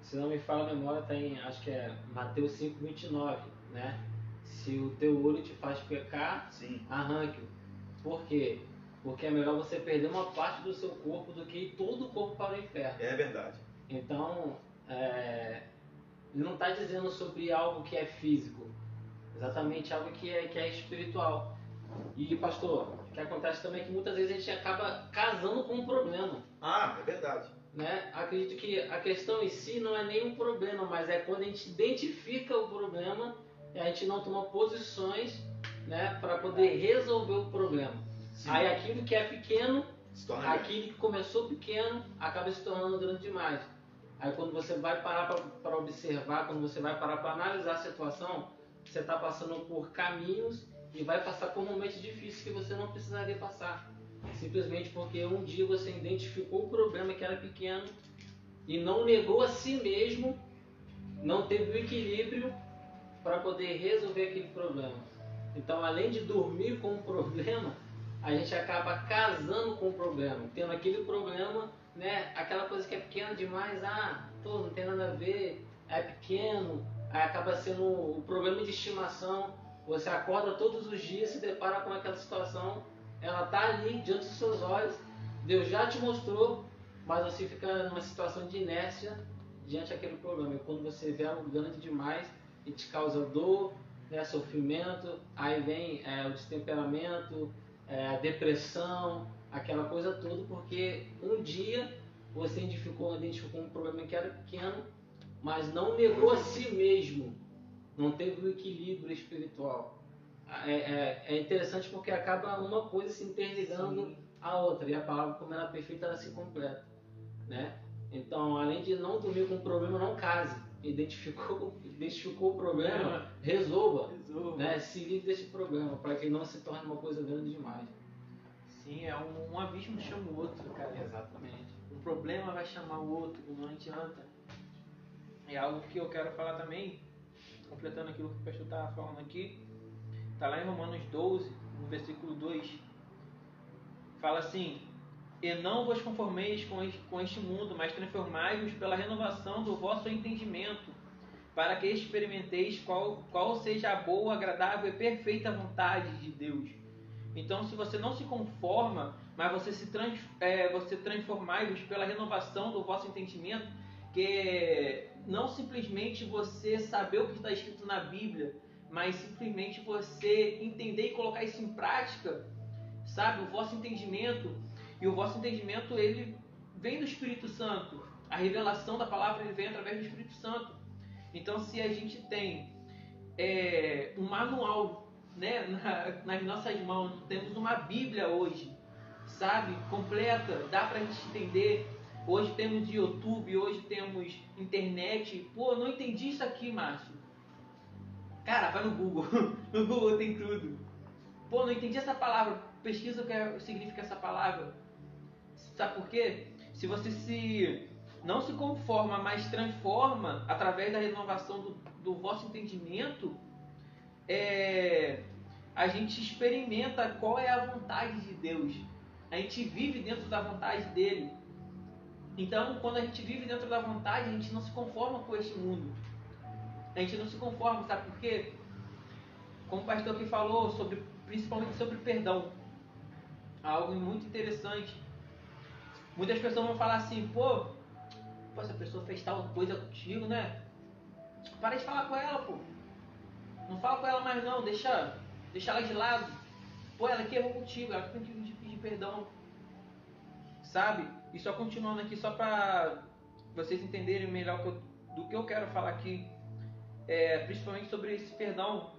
se não me fala a memória, tem, acho que é Mateus 5, 29, né? Se o teu olho te faz pecar, arranque-o. Por quê? Porque é melhor você perder uma parte do seu corpo do que ir todo o corpo para o inferno. É verdade. Então, é, ele não está dizendo sobre algo que é físico, exatamente algo que é, que é espiritual. E, pastor, o que acontece também é que muitas vezes a gente acaba casando com um problema. Ah, é verdade. Né? Acredito que a questão em si não é nem um problema, mas é quando a gente identifica o problema e a gente não toma posições né, para poder resolver o problema. Sim. Aí aquilo que é pequeno, aquilo que começou pequeno, acaba se tornando grande demais. Aí quando você vai parar para observar, quando você vai parar para analisar a situação, você está passando por caminhos e vai passar por momentos difíceis que você não precisaria passar. Simplesmente porque um dia você identificou o problema que era pequeno e não negou a si mesmo, não teve o equilíbrio para poder resolver aquele problema. Então, além de dormir com o problema, a gente acaba casando com o problema, tendo aquele problema, né, aquela coisa que é pequena demais, ah, pô, não tem nada a ver, é pequeno, acaba sendo o problema de estimação você acorda todos os dias, se depara com aquela situação, ela está ali diante dos seus olhos, Deus já te mostrou, mas você fica numa situação de inércia diante daquele problema. E quando você vê algo grande demais e te causa dor, né, sofrimento, aí vem é, o destemperamento, é, a depressão, aquela coisa toda, porque um dia você identificou, identificou um problema que era pequeno, mas não negou a si mesmo não teve o equilíbrio espiritual. É, é, é, interessante porque acaba uma coisa se interligando Sim. à outra e a palavra, como ela é perfeita, ela se completa. Né? Então, além de não dormir com o problema, não case. Identificou, identificou o problema, resolva. resolva. Né? Se livre desse problema, para que não se torne uma coisa grande demais. Sim, é um, um abismo chama o outro, cara. Exatamente. Um problema vai chamar o outro, não adianta. É algo que eu quero falar também, completando aquilo que o pastor estava falando aqui, está lá em Romanos 12, no versículo 2, fala assim: E não vos conformeis com este, mundo, mas transformai-vos pela renovação do vosso entendimento, para que experimenteis qual, qual seja a boa, agradável e perfeita vontade de Deus. Então, se você não se conforma, mas você se trans, é, você transformai-vos pela renovação do vosso entendimento, que não simplesmente você saber o que está escrito na Bíblia, mas simplesmente você entender e colocar isso em prática, sabe? O vosso entendimento e o vosso entendimento ele vem do Espírito Santo. A revelação da palavra ele vem através do Espírito Santo. Então, se a gente tem é, um manual né, na, nas nossas mãos, temos uma Bíblia hoje, sabe, completa, dá para a gente entender. Hoje temos YouTube, hoje temos internet. Pô, não entendi isso aqui, Márcio. Cara, vai no Google. no Google tem tudo. Pô, não entendi essa palavra. Pesquisa o que é, significa essa palavra. Sabe por quê? Se você se não se conforma, mas transforma através da renovação do, do vosso entendimento, é, a gente experimenta qual é a vontade de Deus. A gente vive dentro da vontade dele. Então, quando a gente vive dentro da vontade, a gente não se conforma com este mundo. A gente não se conforma, sabe por quê? Como o pastor aqui falou, sobre, principalmente sobre perdão. Algo muito interessante. Muitas pessoas vão falar assim, pô, pô, essa pessoa fez tal coisa contigo, né? Para de falar com ela, pô. Não fala com ela mais não, deixa, deixa ela de lado. Pô, ela que errou contigo, ela tem que pedir perdão. Sabe? E só continuando aqui, só para vocês entenderem melhor do que eu quero falar aqui, é, principalmente sobre esse perdão,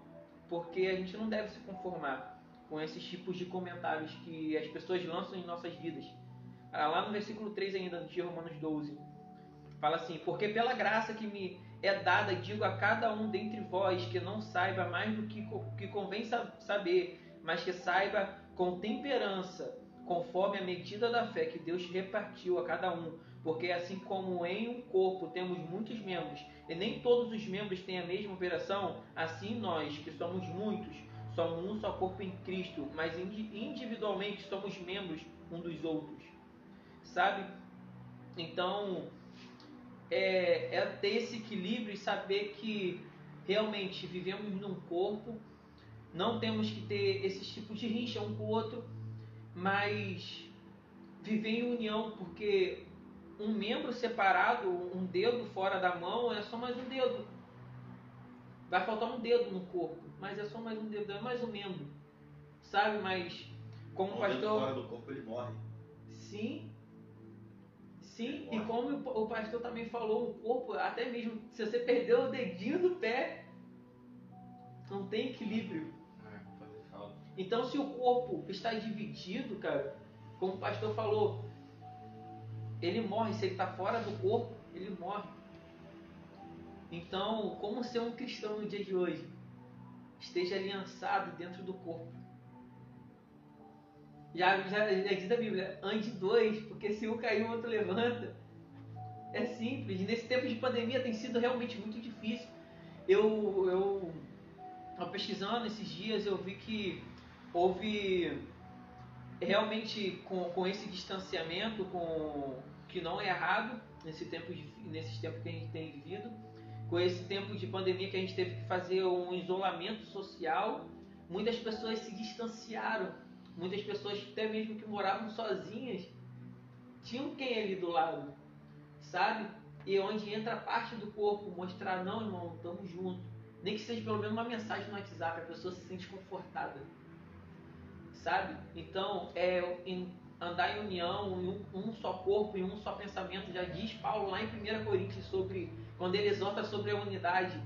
porque a gente não deve se conformar com esses tipos de comentários que as pessoas lançam em nossas vidas. Ah, lá no versículo 3 ainda de Romanos 12, fala assim: Porque pela graça que me é dada, digo a cada um dentre vós que não saiba mais do que, que convém saber, mas que saiba com temperança, conforme a medida da fé que Deus repartiu a cada um. Porque assim como em um corpo temos muitos membros, e nem todos os membros têm a mesma operação, assim nós, que somos muitos, somos um só corpo em Cristo, mas individualmente somos membros um dos outros. Sabe? Então, é, é ter esse equilíbrio e saber que realmente vivemos num corpo, não temos que ter esses tipos de rixa um com o outro, mas viver em união, porque um membro separado, um dedo fora da mão, é só mais um dedo. Vai faltar um dedo no corpo, mas é só mais um dedo, é mais um membro. Sabe? Mas como o pastor. fora do corpo ele morre. Sim. Sim, e como o pastor também falou, o corpo, até mesmo se você perdeu o dedinho do pé, não tem equilíbrio. Então, se o corpo está dividido, cara, como o pastor falou, ele morre. Se ele está fora do corpo, ele morre. Então, como ser um cristão no dia de hoje? Esteja aliançado dentro do corpo. Já, já, já diz a Bíblia, ande dois, porque se um cair, o outro levanta. É simples. Nesse tempo de pandemia tem sido realmente muito difícil. Eu, eu, pesquisando esses dias, eu vi que houve realmente com, com esse distanciamento, com que não é errado nesse tempo de, nesses tempos que a gente tem vivido, com esse tempo de pandemia que a gente teve que fazer um isolamento social, muitas pessoas se distanciaram, muitas pessoas até mesmo que moravam sozinhas tinham quem ali do lado, sabe? E onde entra a parte do corpo, mostrar não, irmão, estamos juntos. Nem que seja pelo menos uma mensagem no WhatsApp, a pessoa se sente confortada sabe? Então, é em andar em união, em um, um, só corpo, em um só pensamento. Já diz Paulo lá em 1 Coríntios sobre quando ele exorta sobre a unidade,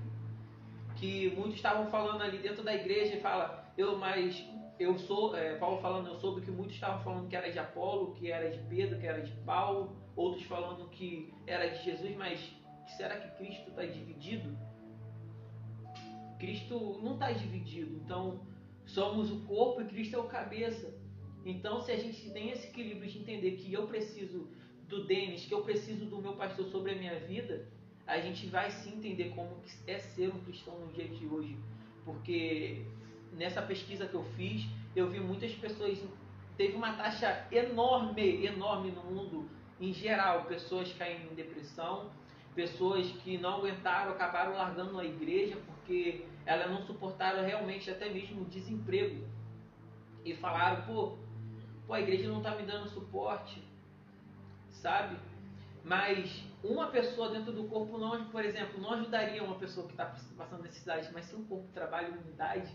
que muitos estavam falando ali dentro da igreja e fala, eu mas eu sou, é, Paulo falando, eu soube que muitos estavam falando que era de Apolo, que era de Pedro, que era de Paulo, outros falando que era de Jesus, mas será que Cristo está dividido? Cristo não está dividido, então Somos o corpo e Cristo é o cabeça. Então, se a gente tem esse equilíbrio de entender que eu preciso do Denis, que eu preciso do meu pastor sobre a minha vida, a gente vai sim entender como é ser um cristão no dia de hoje. Porque nessa pesquisa que eu fiz, eu vi muitas pessoas. Teve uma taxa enorme, enorme no mundo em geral. Pessoas caindo em depressão, pessoas que não aguentaram, acabaram largando a igreja porque elas não suportaram realmente até mesmo o desemprego. E falaram, pô, pô a igreja não está me dando suporte, sabe? Mas uma pessoa dentro do corpo, não, por exemplo, não ajudaria uma pessoa que está passando necessidade, mas se o corpo trabalha em unidade,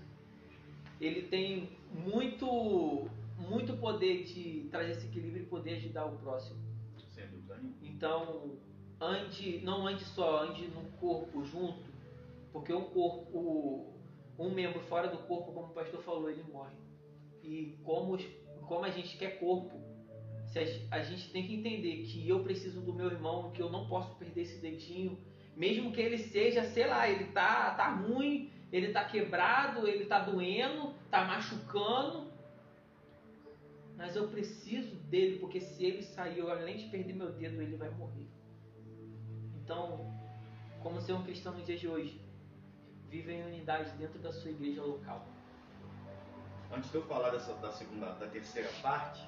ele tem muito, muito poder de trazer esse equilíbrio e poder ajudar o próximo. Sem dúvida nenhuma. Então, ande, não ande só, ande no corpo junto, porque o corpo, o, um membro fora do corpo, como o pastor falou, ele morre. E como, como a gente quer corpo, a, a gente tem que entender que eu preciso do meu irmão, que eu não posso perder esse dedinho, mesmo que ele seja, sei lá, ele tá, tá ruim, ele tá quebrado, ele tá doendo, tá machucando, mas eu preciso dele, porque se ele sair, eu, além de perder meu dedo, ele vai morrer. Então, como ser um cristão nos dias de hoje, vive em unidade dentro da sua igreja local. Antes de eu falar dessa, da segunda, da terceira parte,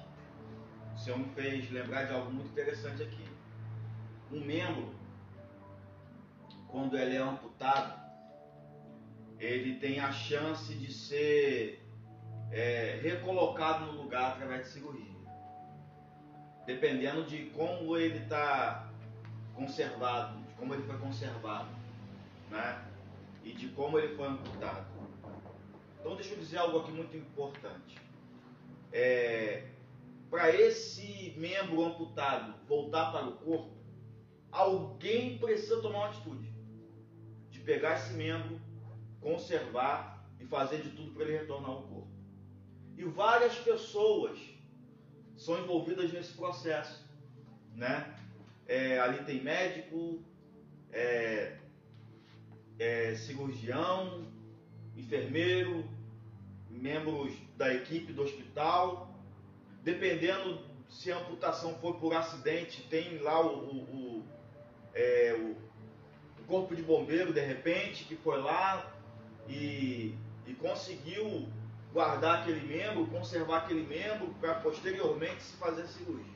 o Senhor me fez lembrar de algo muito interessante aqui. Um membro, quando ele é amputado, ele tem a chance de ser é, recolocado no lugar através de cirurgia. Dependendo de como ele está conservado, de como ele foi conservado, né? E de como ele foi amputado. Então deixa eu dizer algo aqui muito importante. É, para esse membro amputado voltar para o corpo, alguém precisa tomar uma atitude de pegar esse membro, conservar e fazer de tudo para ele retornar ao corpo. E várias pessoas são envolvidas nesse processo, né? É, ali tem médico, é, é, cirurgião, enfermeiro, membros da equipe do hospital. Dependendo se a amputação foi por acidente, tem lá o, o, o, é, o corpo de bombeiro, de repente, que foi lá e, e conseguiu guardar aquele membro, conservar aquele membro para posteriormente se fazer cirurgia.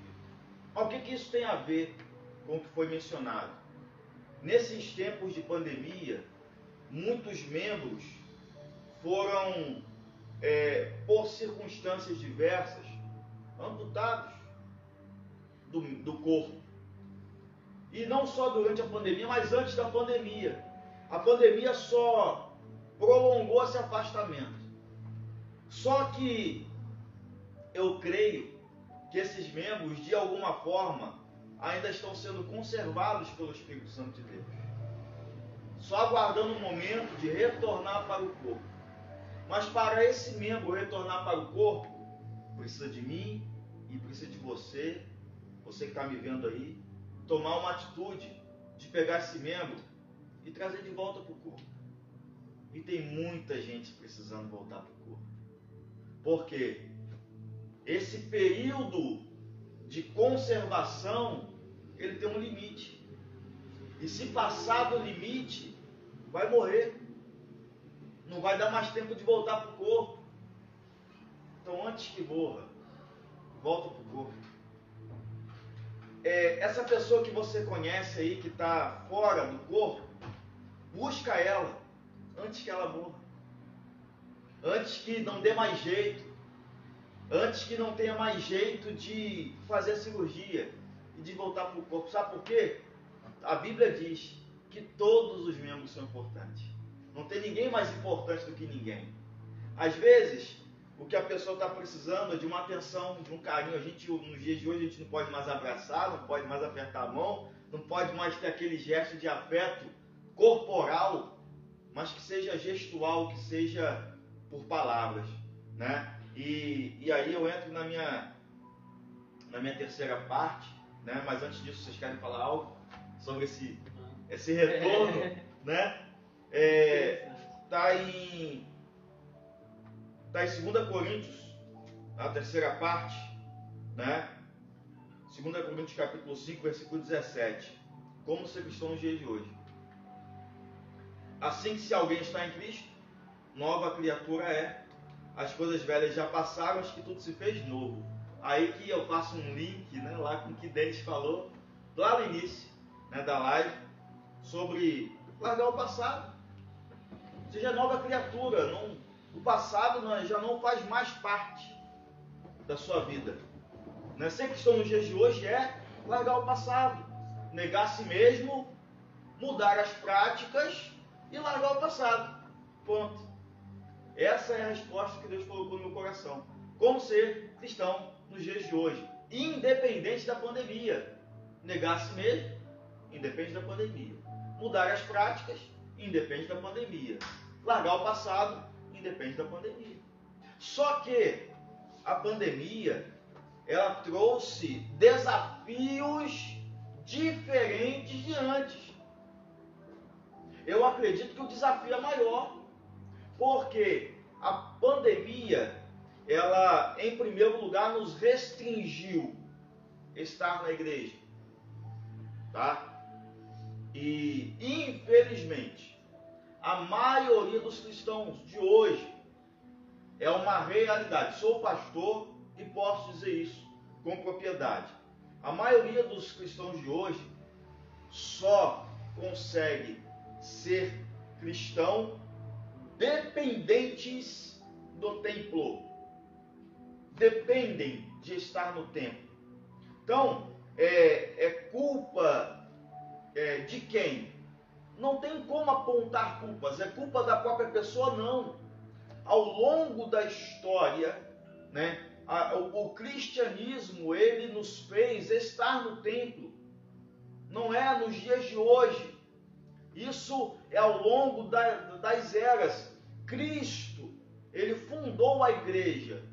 Mas o que, que isso tem a ver com o que foi mencionado? Nesses tempos de pandemia, muitos membros foram, é, por circunstâncias diversas, amputados do, do corpo. E não só durante a pandemia, mas antes da pandemia. A pandemia só prolongou esse afastamento. Só que eu creio que esses membros, de alguma forma, ainda estão sendo conservados pelo Espírito Santo de Deus. Só aguardando o momento de retornar para o corpo. Mas para esse membro retornar para o corpo, precisa de mim e precisa de você, você que está me vendo aí, tomar uma atitude de pegar esse membro e trazer de volta para o corpo. E tem muita gente precisando voltar para o corpo. Porque esse período de conservação, ele tem um limite. E se passar do limite, vai morrer. Não vai dar mais tempo de voltar para o corpo. Então, antes que morra, volta para o corpo. É, essa pessoa que você conhece aí, que está fora do corpo, busca ela antes que ela morra antes que não dê mais jeito, antes que não tenha mais jeito de fazer cirurgia e de voltar para o corpo. Sabe por quê? A Bíblia diz que todos os membros são importantes. Não tem ninguém mais importante do que ninguém. Às vezes, o que a pessoa está precisando é de uma atenção, de um carinho. A gente, nos dias de hoje, a gente não pode mais abraçar, não pode mais apertar a mão, não pode mais ter aquele gesto de afeto corporal, mas que seja gestual, que seja por palavras, né? E, e aí eu entro na minha na minha terceira parte, né? Mas antes disso, vocês querem falar algo sobre esse esse retorno, né? É, tá em tá em 2 Coríntios, a terceira parte, né? 2 Coríntios capítulo 5, versículo 17. Como ser cristão nos dias de hoje. Assim que se alguém está em Cristo, nova criatura é. As coisas velhas já passaram, acho que tudo se fez novo. Aí que eu faço um link né, lá com o que Denis falou lá no início né, da live sobre largar o passado. Seja nova criatura. Não, o passado não, já não faz mais parte da sua vida. Né? Ser cristão nos dias de hoje é largar o passado, negar a si mesmo, mudar as práticas e largar o passado. Ponto. Essa é a resposta que Deus colocou no meu coração. Como ser cristão nos dias de hoje, independente da pandemia. Negar a si mesmo, independe da pandemia. Mudar as práticas, independe da pandemia. Largar o passado, independe da pandemia. Só que a pandemia ela trouxe desafios diferentes de antes. Eu acredito que o desafio é maior, porque a pandemia, ela, em primeiro lugar, nos restringiu estar na igreja, tá? E, infelizmente, a maioria dos cristãos de hoje é uma realidade. Sou pastor e posso dizer isso com propriedade. A maioria dos cristãos de hoje só consegue ser cristão dependentes do templo. Dependem de estar no templo. Então, é, é culpa é, de quem? Não tem como apontar culpas, é culpa da própria pessoa, não. Ao longo da história, né, a, o, o cristianismo ele nos fez estar no templo. Não é nos dias de hoje. Isso é ao longo da, das eras. Cristo, ele fundou a igreja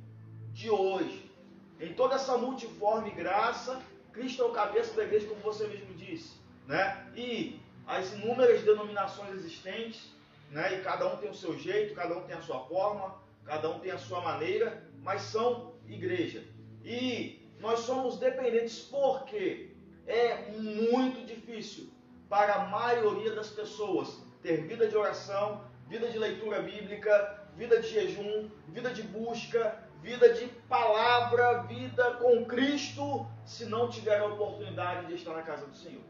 de hoje. Em toda essa multiforme graça, Cristo é o cabeça da igreja, como você mesmo disse. Né? E as inúmeras denominações existentes, né? e cada um tem o seu jeito, cada um tem a sua forma, cada um tem a sua maneira, mas são igreja. E nós somos dependentes porque é muito difícil para a maioria das pessoas ter vida de oração, vida de leitura bíblica, vida de jejum, vida de busca, vida de palavra, vida com Cristo, se não tiver a oportunidade de estar na casa do Senhor.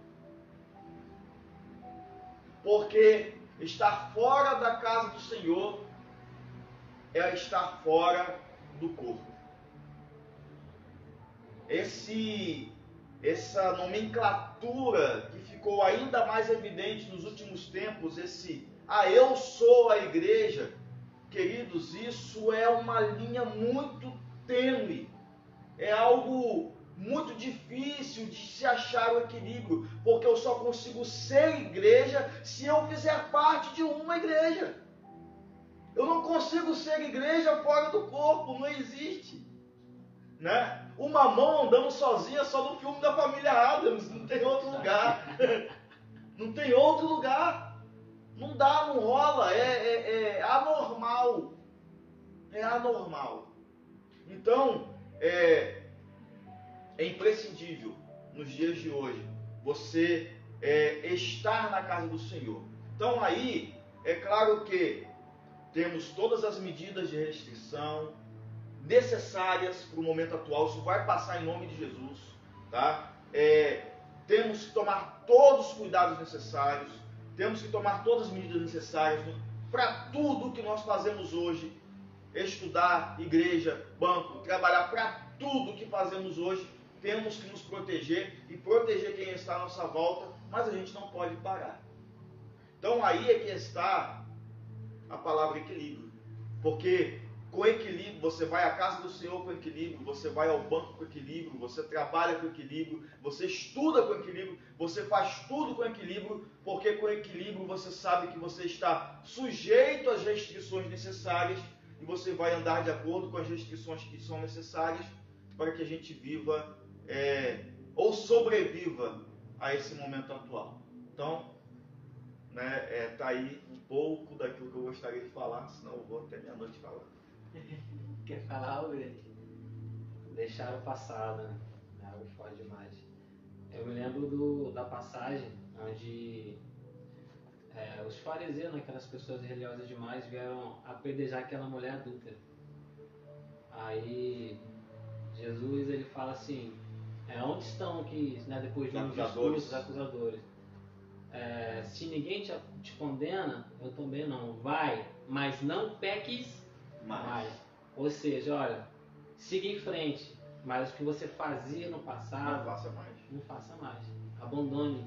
Porque estar fora da casa do Senhor é estar fora do corpo. Esse, essa nomenclatura que ficou ainda mais evidente nos últimos tempos, esse ah, eu sou a igreja, queridos, isso é uma linha muito tênue, é algo muito difícil de se achar o equilíbrio, porque eu só consigo ser igreja se eu fizer parte de uma igreja. Eu não consigo ser igreja fora do corpo, não existe. Né? uma mão andando sozinha só no filme da família Adams, não tem outro lugar. não tem outro lugar. Não dá, não rola, é, é, é anormal. É anormal. Então, é, é imprescindível nos dias de hoje você é, estar na casa do Senhor. Então aí, é claro que temos todas as medidas de restrição, necessárias para o momento atual. Isso vai passar em nome de Jesus. Tá? É, temos que tomar todos os cuidados necessários, temos que tomar todas as medidas necessárias para tudo que nós fazemos hoje. Estudar, igreja, banco, trabalhar para tudo que fazemos hoje, temos que nos proteger e proteger quem está à nossa volta, mas a gente não pode parar. Então aí é que está a palavra equilíbrio. Porque com equilíbrio, você vai à casa do Senhor com equilíbrio, você vai ao banco com equilíbrio, você trabalha com equilíbrio, você estuda com equilíbrio, você faz tudo com equilíbrio, porque com equilíbrio você sabe que você está sujeito às restrições necessárias e você vai andar de acordo com as restrições que são necessárias para que a gente viva é, ou sobreviva a esse momento atual. Então, né, é, tá aí um pouco daquilo que eu gostaria de falar, senão eu vou até meia-noite falando. Quer falar, Albert? Deixar o passado, né? É algo forte demais. Eu me lembro do, da passagem onde é, os fariseus, né, aquelas pessoas religiosas demais, vieram apedrejar aquela mulher adulta. Aí Jesus ele fala assim, é, onde estão aqui, né, depois de um discurso, os acusadores? É, se ninguém te, te condena, eu também não. Vai, mas não peques mais. mais. Ou seja, olha, siga em frente, mas o que você fazia no passado, não faça mais. Não faça mais. Abandone.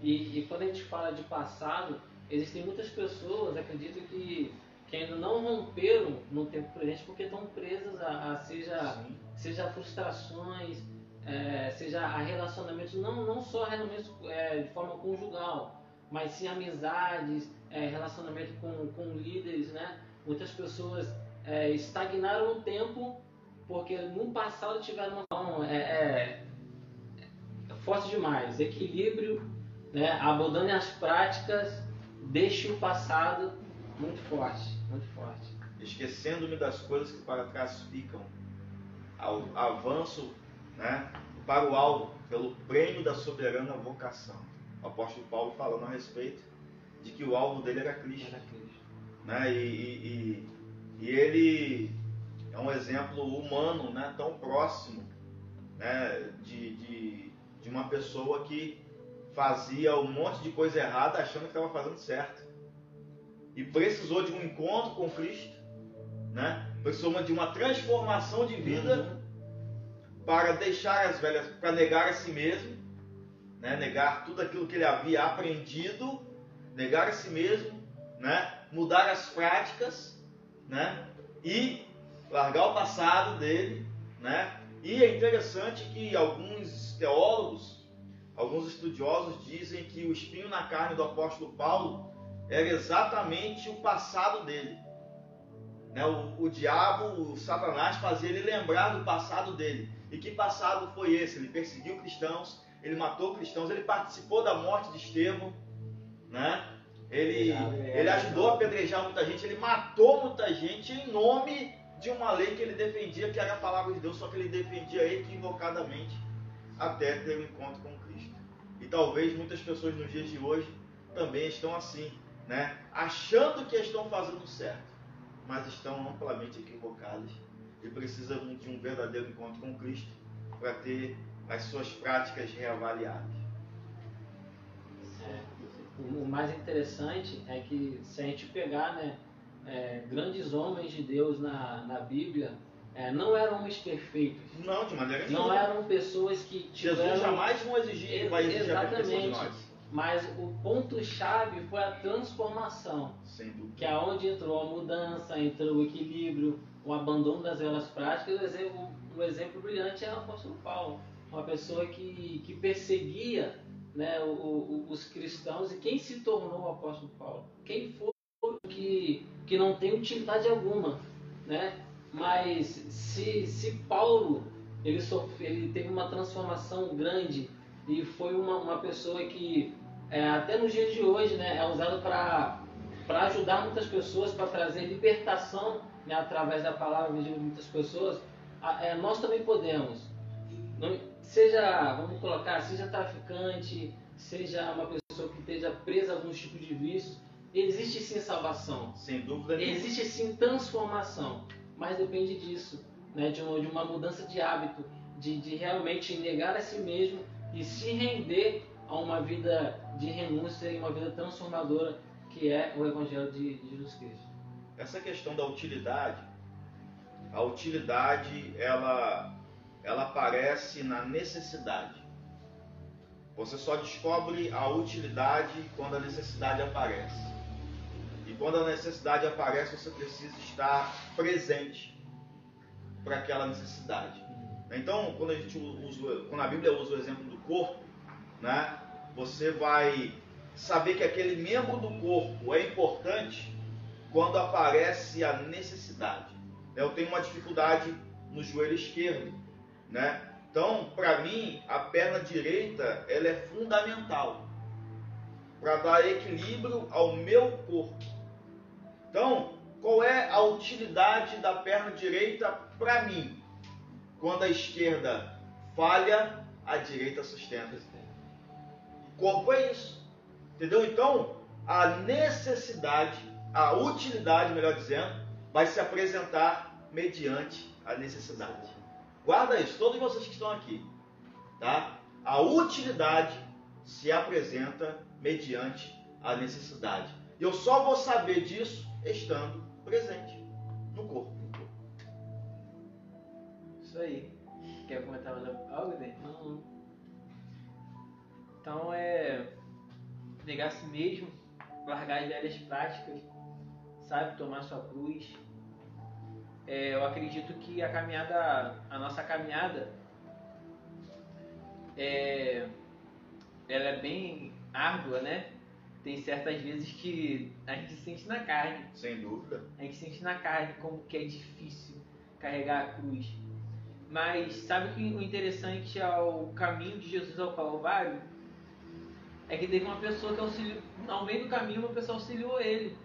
E, e quando a gente fala de passado, existem muitas pessoas, acredito que, que ainda não romperam no tempo presente porque estão presas a, a seja, seja frustrações, é, seja a relacionamentos, não, não só relacionamentos é, de forma conjugal, mas sim amizades, é, relacionamento com, com líderes, né? Muitas pessoas é, estagnaram no tempo porque no passado tiveram uma é, é, é, forte demais, equilíbrio, né? abandone as práticas, deixe o passado muito forte, muito forte. Esquecendo-me das coisas que para trás ficam, avanço, né? para o alvo, pelo prêmio da soberana vocação. O apóstolo Paulo falando a respeito de que o alvo dele era Cristo. Era Cristo. Né? E, e, e, ele é um exemplo humano né? tão próximo né? de, de, de uma pessoa que fazia um monte de coisa errada achando que estava fazendo certo. E precisou de um encontro com Cristo, né? precisou de uma transformação de vida. Para deixar as velhas, para negar a si mesmo, né? negar tudo aquilo que ele havia aprendido negar a si mesmo, né? mudar as práticas né? e largar o passado dele. Né? E é interessante que alguns teólogos, alguns estudiosos dizem que o espinho na carne do apóstolo Paulo era exatamente o passado dele. Né? O, o diabo, o Satanás, fazia ele lembrar do passado dele. E que passado foi esse? Ele perseguiu cristãos, ele matou cristãos, ele participou da morte de Estevão, né? Ele, ele ajudou a apedrejar muita gente, ele matou muita gente em nome de uma lei que ele defendia, que era a palavra de Deus, só que ele defendia equivocadamente até ter o um encontro com Cristo. E talvez muitas pessoas nos dias de hoje também estão assim, né? achando que estão fazendo certo, mas estão amplamente equivocadas e precisam de um verdadeiro encontro com Cristo para ter as suas práticas reavaliadas o mais interessante é que se a gente pegar né, é, grandes homens de Deus na, na Bíblia, é, não eram homens perfeitos. Não, de maneira nenhuma. Não eram pessoas que tiveram... Jesus jamais vão exigir, vai exigir Exatamente. a de nós. Mas o ponto-chave foi a transformação. Sem dúvida. Que é onde entrou a mudança, entrou o equilíbrio, o abandono das velas práticas. O exemplo, o exemplo brilhante é o apóstolo Paulo. Uma pessoa que, que perseguia né, o, o, os cristãos e quem se tornou o apóstolo Paulo. Quem foi que, que não tem utilidade alguma, né? Mas se, se Paulo ele, sofre, ele teve uma transformação grande e foi uma, uma pessoa que é, até nos dias de hoje né, é usado para ajudar muitas pessoas, para trazer libertação né, através da palavra de muitas pessoas, é, nós também podemos. Não, seja, vamos colocar, seja traficante, seja uma pessoa que esteja presa a algum tipo de vício, existe sim salvação. Sem dúvida nenhuma. Existe sim transformação, mas depende disso, né, de, uma, de uma mudança de hábito, de, de realmente negar a si mesmo e se render a uma vida de renúncia e uma vida transformadora que é o Evangelho de Jesus Cristo. Essa questão da utilidade, a utilidade ela ela aparece na necessidade. Você só descobre a utilidade quando a necessidade aparece. E quando a necessidade aparece, você precisa estar presente para aquela necessidade. Então, quando a gente usa, quando a Bíblia usa o exemplo do corpo, né, você vai saber que aquele membro do corpo é importante quando aparece a necessidade. Eu tenho uma dificuldade no joelho esquerdo né? Então, para mim, a perna direita ela é fundamental para dar equilíbrio ao meu corpo. Então, qual é a utilidade da perna direita para mim? Quando a esquerda falha, a direita sustenta. O corpo é isso. Entendeu? Então, a necessidade, a utilidade, melhor dizendo, vai se apresentar mediante a necessidade. Guarda isso, todos vocês que estão aqui. Tá? A utilidade se apresenta mediante a necessidade. Eu só vou saber disso estando presente no corpo. Isso aí. Quer comentar algo, Dê? Não. Então é negar a si mesmo, largar as velhas práticas, sabe, tomar sua cruz, é, eu acredito que a caminhada, a nossa caminhada, é, ela é bem árdua, né? Tem certas vezes que a gente sente na carne. Sem dúvida. A gente sente na carne como que é difícil carregar a cruz. Mas sabe que o interessante ao caminho de Jesus ao Calvário é que teve uma pessoa que auxiliou, ao meio do caminho, uma pessoa auxiliou ele.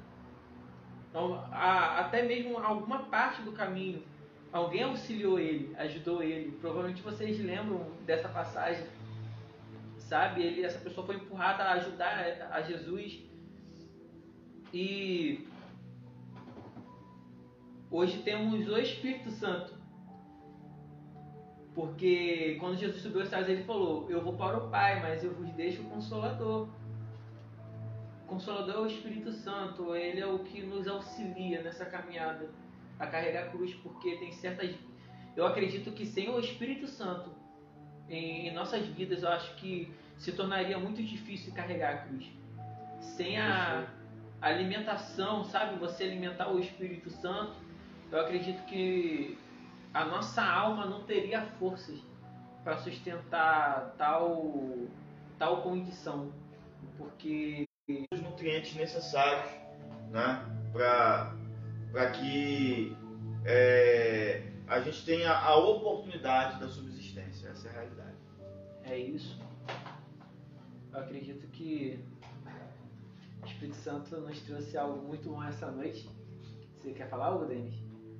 Então, a, até mesmo alguma parte do caminho, alguém auxiliou ele, ajudou ele. Provavelmente vocês lembram dessa passagem sabe? Ele, essa pessoa foi empurrada a ajudar a Jesus. E hoje temos o Espírito Santo. Porque quando Jesus subiu aos céus, ele falou: Eu vou para o Pai, mas eu vos deixo o Consolador. O Consolador é o Espírito Santo, ele é o que nos auxilia nessa caminhada a carregar a cruz, porque tem certas. Eu acredito que sem o Espírito Santo em, em nossas vidas, eu acho que se tornaria muito difícil carregar a cruz. Sem a alimentação, sabe? Você alimentar o Espírito Santo, eu acredito que a nossa alma não teria forças para sustentar tal, tal condição. Porque. Os nutrientes necessários né, para que é, a gente tenha a oportunidade da subsistência. Essa é a realidade. É isso. Eu acredito que o Espírito Santo nos trouxe algo muito bom essa noite. Você quer falar algo, Denis?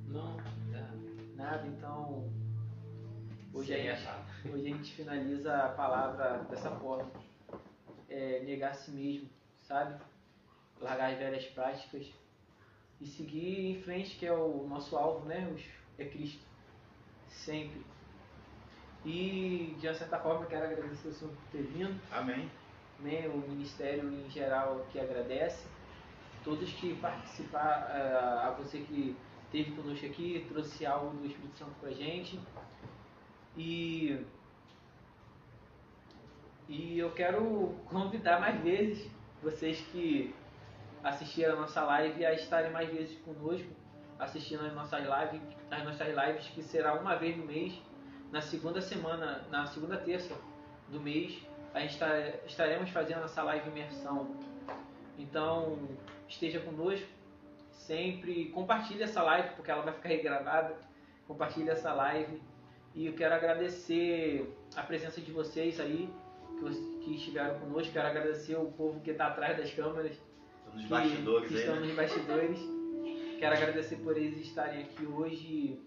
Não, nada. Nada, então. Hoje a, gente, hoje a gente finaliza a palavra dessa forma. É, negar a si mesmo, sabe? Largar as velhas práticas e seguir em frente, que é o nosso alvo, né? É Cristo. Sempre. E de uma certa forma quero agradecer o senhor por ter vindo. Amém. Né, o Ministério em geral que agradece. Todos que participaram, eh, a você que esteve conosco aqui, trouxe algo do Espírito Santo pra gente. E, e eu quero convidar mais vezes vocês que assistiram a nossa live a estarem mais vezes conosco, assistindo as nossas lives, as nossas lives que será uma vez no mês na segunda semana, na segunda terça do mês, a gente estaremos fazendo essa live imersão. Então, esteja conosco sempre, compartilhe essa live porque ela vai ficar regravada. Compartilhe essa live e eu quero agradecer a presença de vocês aí que, estiveram conosco. Quero agradecer o povo que está atrás das câmeras, nos que, bastidores, que estão aí, né? nos bastidores. Quero agradecer por eles estarem aqui hoje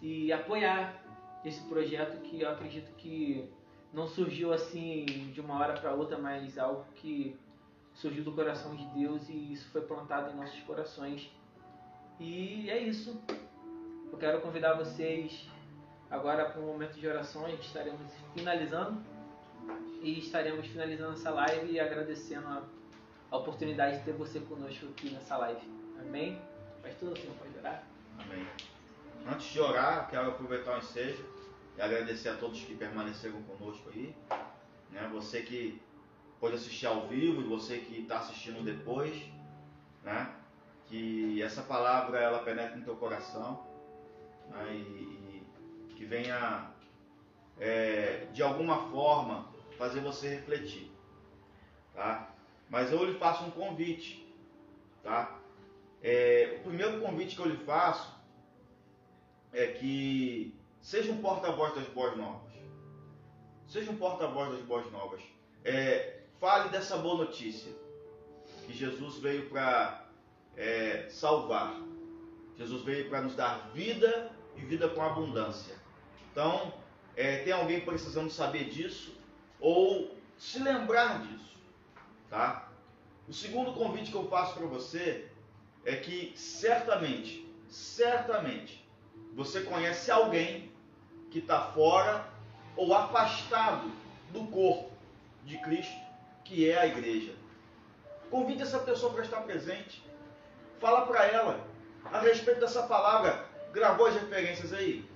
e apoiar esse projeto que eu acredito que não surgiu assim de uma hora para outra, mas algo que surgiu do coração de Deus e isso foi plantado em nossos corações. E é isso. Eu quero convidar vocês agora para um momento de gente estaremos finalizando e estaremos finalizando essa live e agradecendo a, a oportunidade de ter você conosco aqui nessa live. Amém? Faz tudo assim, pode orar? Amém. Antes de orar, quero aproveitar o ensejo e agradecer a todos que permaneceram conosco aí. Né? Você que pode assistir ao vivo, você que está assistindo depois, né? que essa palavra ela penetre no teu coração né? e, e, que venha é, de alguma forma fazer você refletir. Tá? Mas eu lhe faço um convite. Tá? É, o primeiro convite que eu lhe faço é que seja um porta-voz das boas novas. Seja um porta-voz das boas novas. É, fale dessa boa notícia que Jesus veio para é, salvar. Jesus veio para nos dar vida e vida com abundância. Então, é, tem alguém precisando saber disso ou se lembrar disso, tá? O segundo convite que eu faço para você é que certamente, certamente, você conhece alguém que está fora ou afastado do corpo de Cristo, que é a igreja. Convide essa pessoa para estar presente. Fala para ela a respeito dessa palavra. Gravou as referências aí?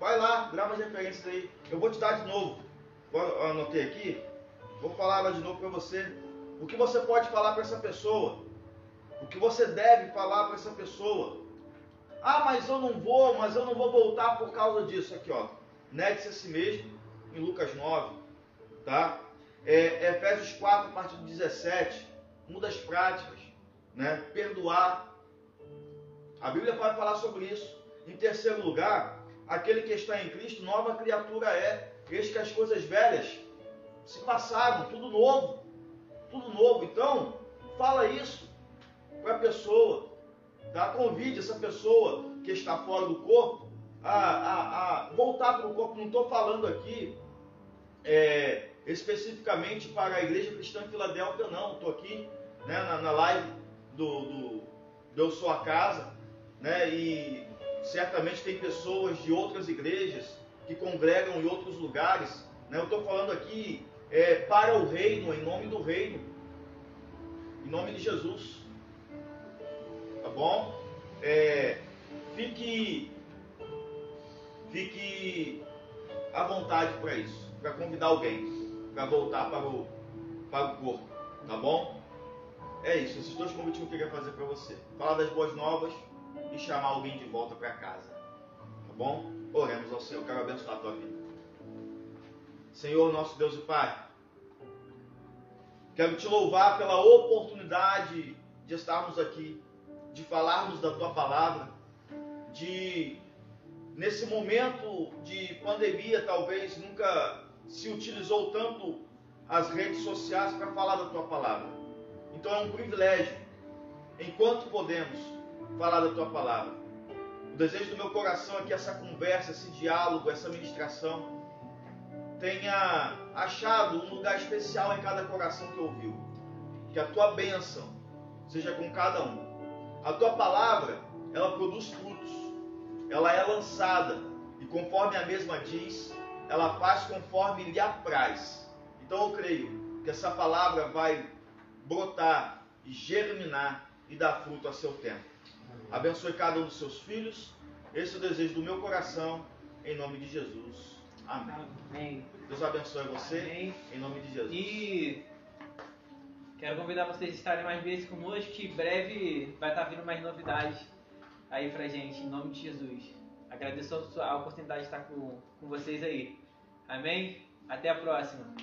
Vai lá, grava as referências aí. Eu vou te dar de novo. Eu anotei aqui. Vou falar ela de novo para você. O que você pode falar para essa pessoa? O que você deve falar para essa pessoa? Ah, mas eu não vou, mas eu não vou voltar por causa disso. Aqui, ó. Negue-se a si mesmo em Lucas 9, tá? É, Efésios 4, a partir do 17, muda as práticas, né? Perdoar. A Bíblia vai falar sobre isso. Em terceiro lugar, aquele que está em Cristo, nova criatura é. Eis que as coisas velhas se passaram, tudo novo. Tudo novo. Então, fala isso para a pessoa. Tá? Convide essa pessoa que está fora do corpo a, a, a voltar para o corpo. Não estou falando aqui é, especificamente para a Igreja Cristã de Filadélfia, não. Estou aqui né, na, na live do, do Eu Sou a Casa, né, e certamente tem pessoas de outras igrejas que congregam em outros lugares. Né, eu estou falando aqui é, para o reino, em nome do reino, em nome de Jesus. Tá bom? É, fique, fique à vontade para isso, para convidar alguém, para voltar para o, para o corpo, tá bom? É isso, esses dois convites que eu queria fazer para você. Falar das boas novas e chamar alguém de volta para casa. Bom? Oremos ao Senhor. Quero abençoar a tua vida. Senhor, nosso Deus e Pai, quero te louvar pela oportunidade de estarmos aqui, de falarmos da tua palavra, de nesse momento de pandemia, talvez nunca se utilizou tanto as redes sociais para falar da tua palavra. Então é um privilégio, enquanto podemos, falar da tua palavra. Desejo do meu coração é que essa conversa, esse diálogo, essa ministração tenha achado um lugar especial em cada coração que ouviu. Que a tua bênção seja com cada um. A tua palavra, ela produz frutos. Ela é lançada e conforme a mesma diz, ela faz conforme lhe apraz. Então eu creio que essa palavra vai brotar e germinar e dar fruto a seu tempo. Abençoe cada um dos seus filhos. Esse é o desejo do meu coração, em nome de Jesus. Amém. Amém. Deus abençoe você, Amém. em nome de Jesus. E quero convidar vocês a estarem mais vezes conosco, que em breve vai estar vindo mais novidades aí pra gente, em nome de Jesus. Agradeço a oportunidade de estar com, com vocês aí. Amém? Até a próxima.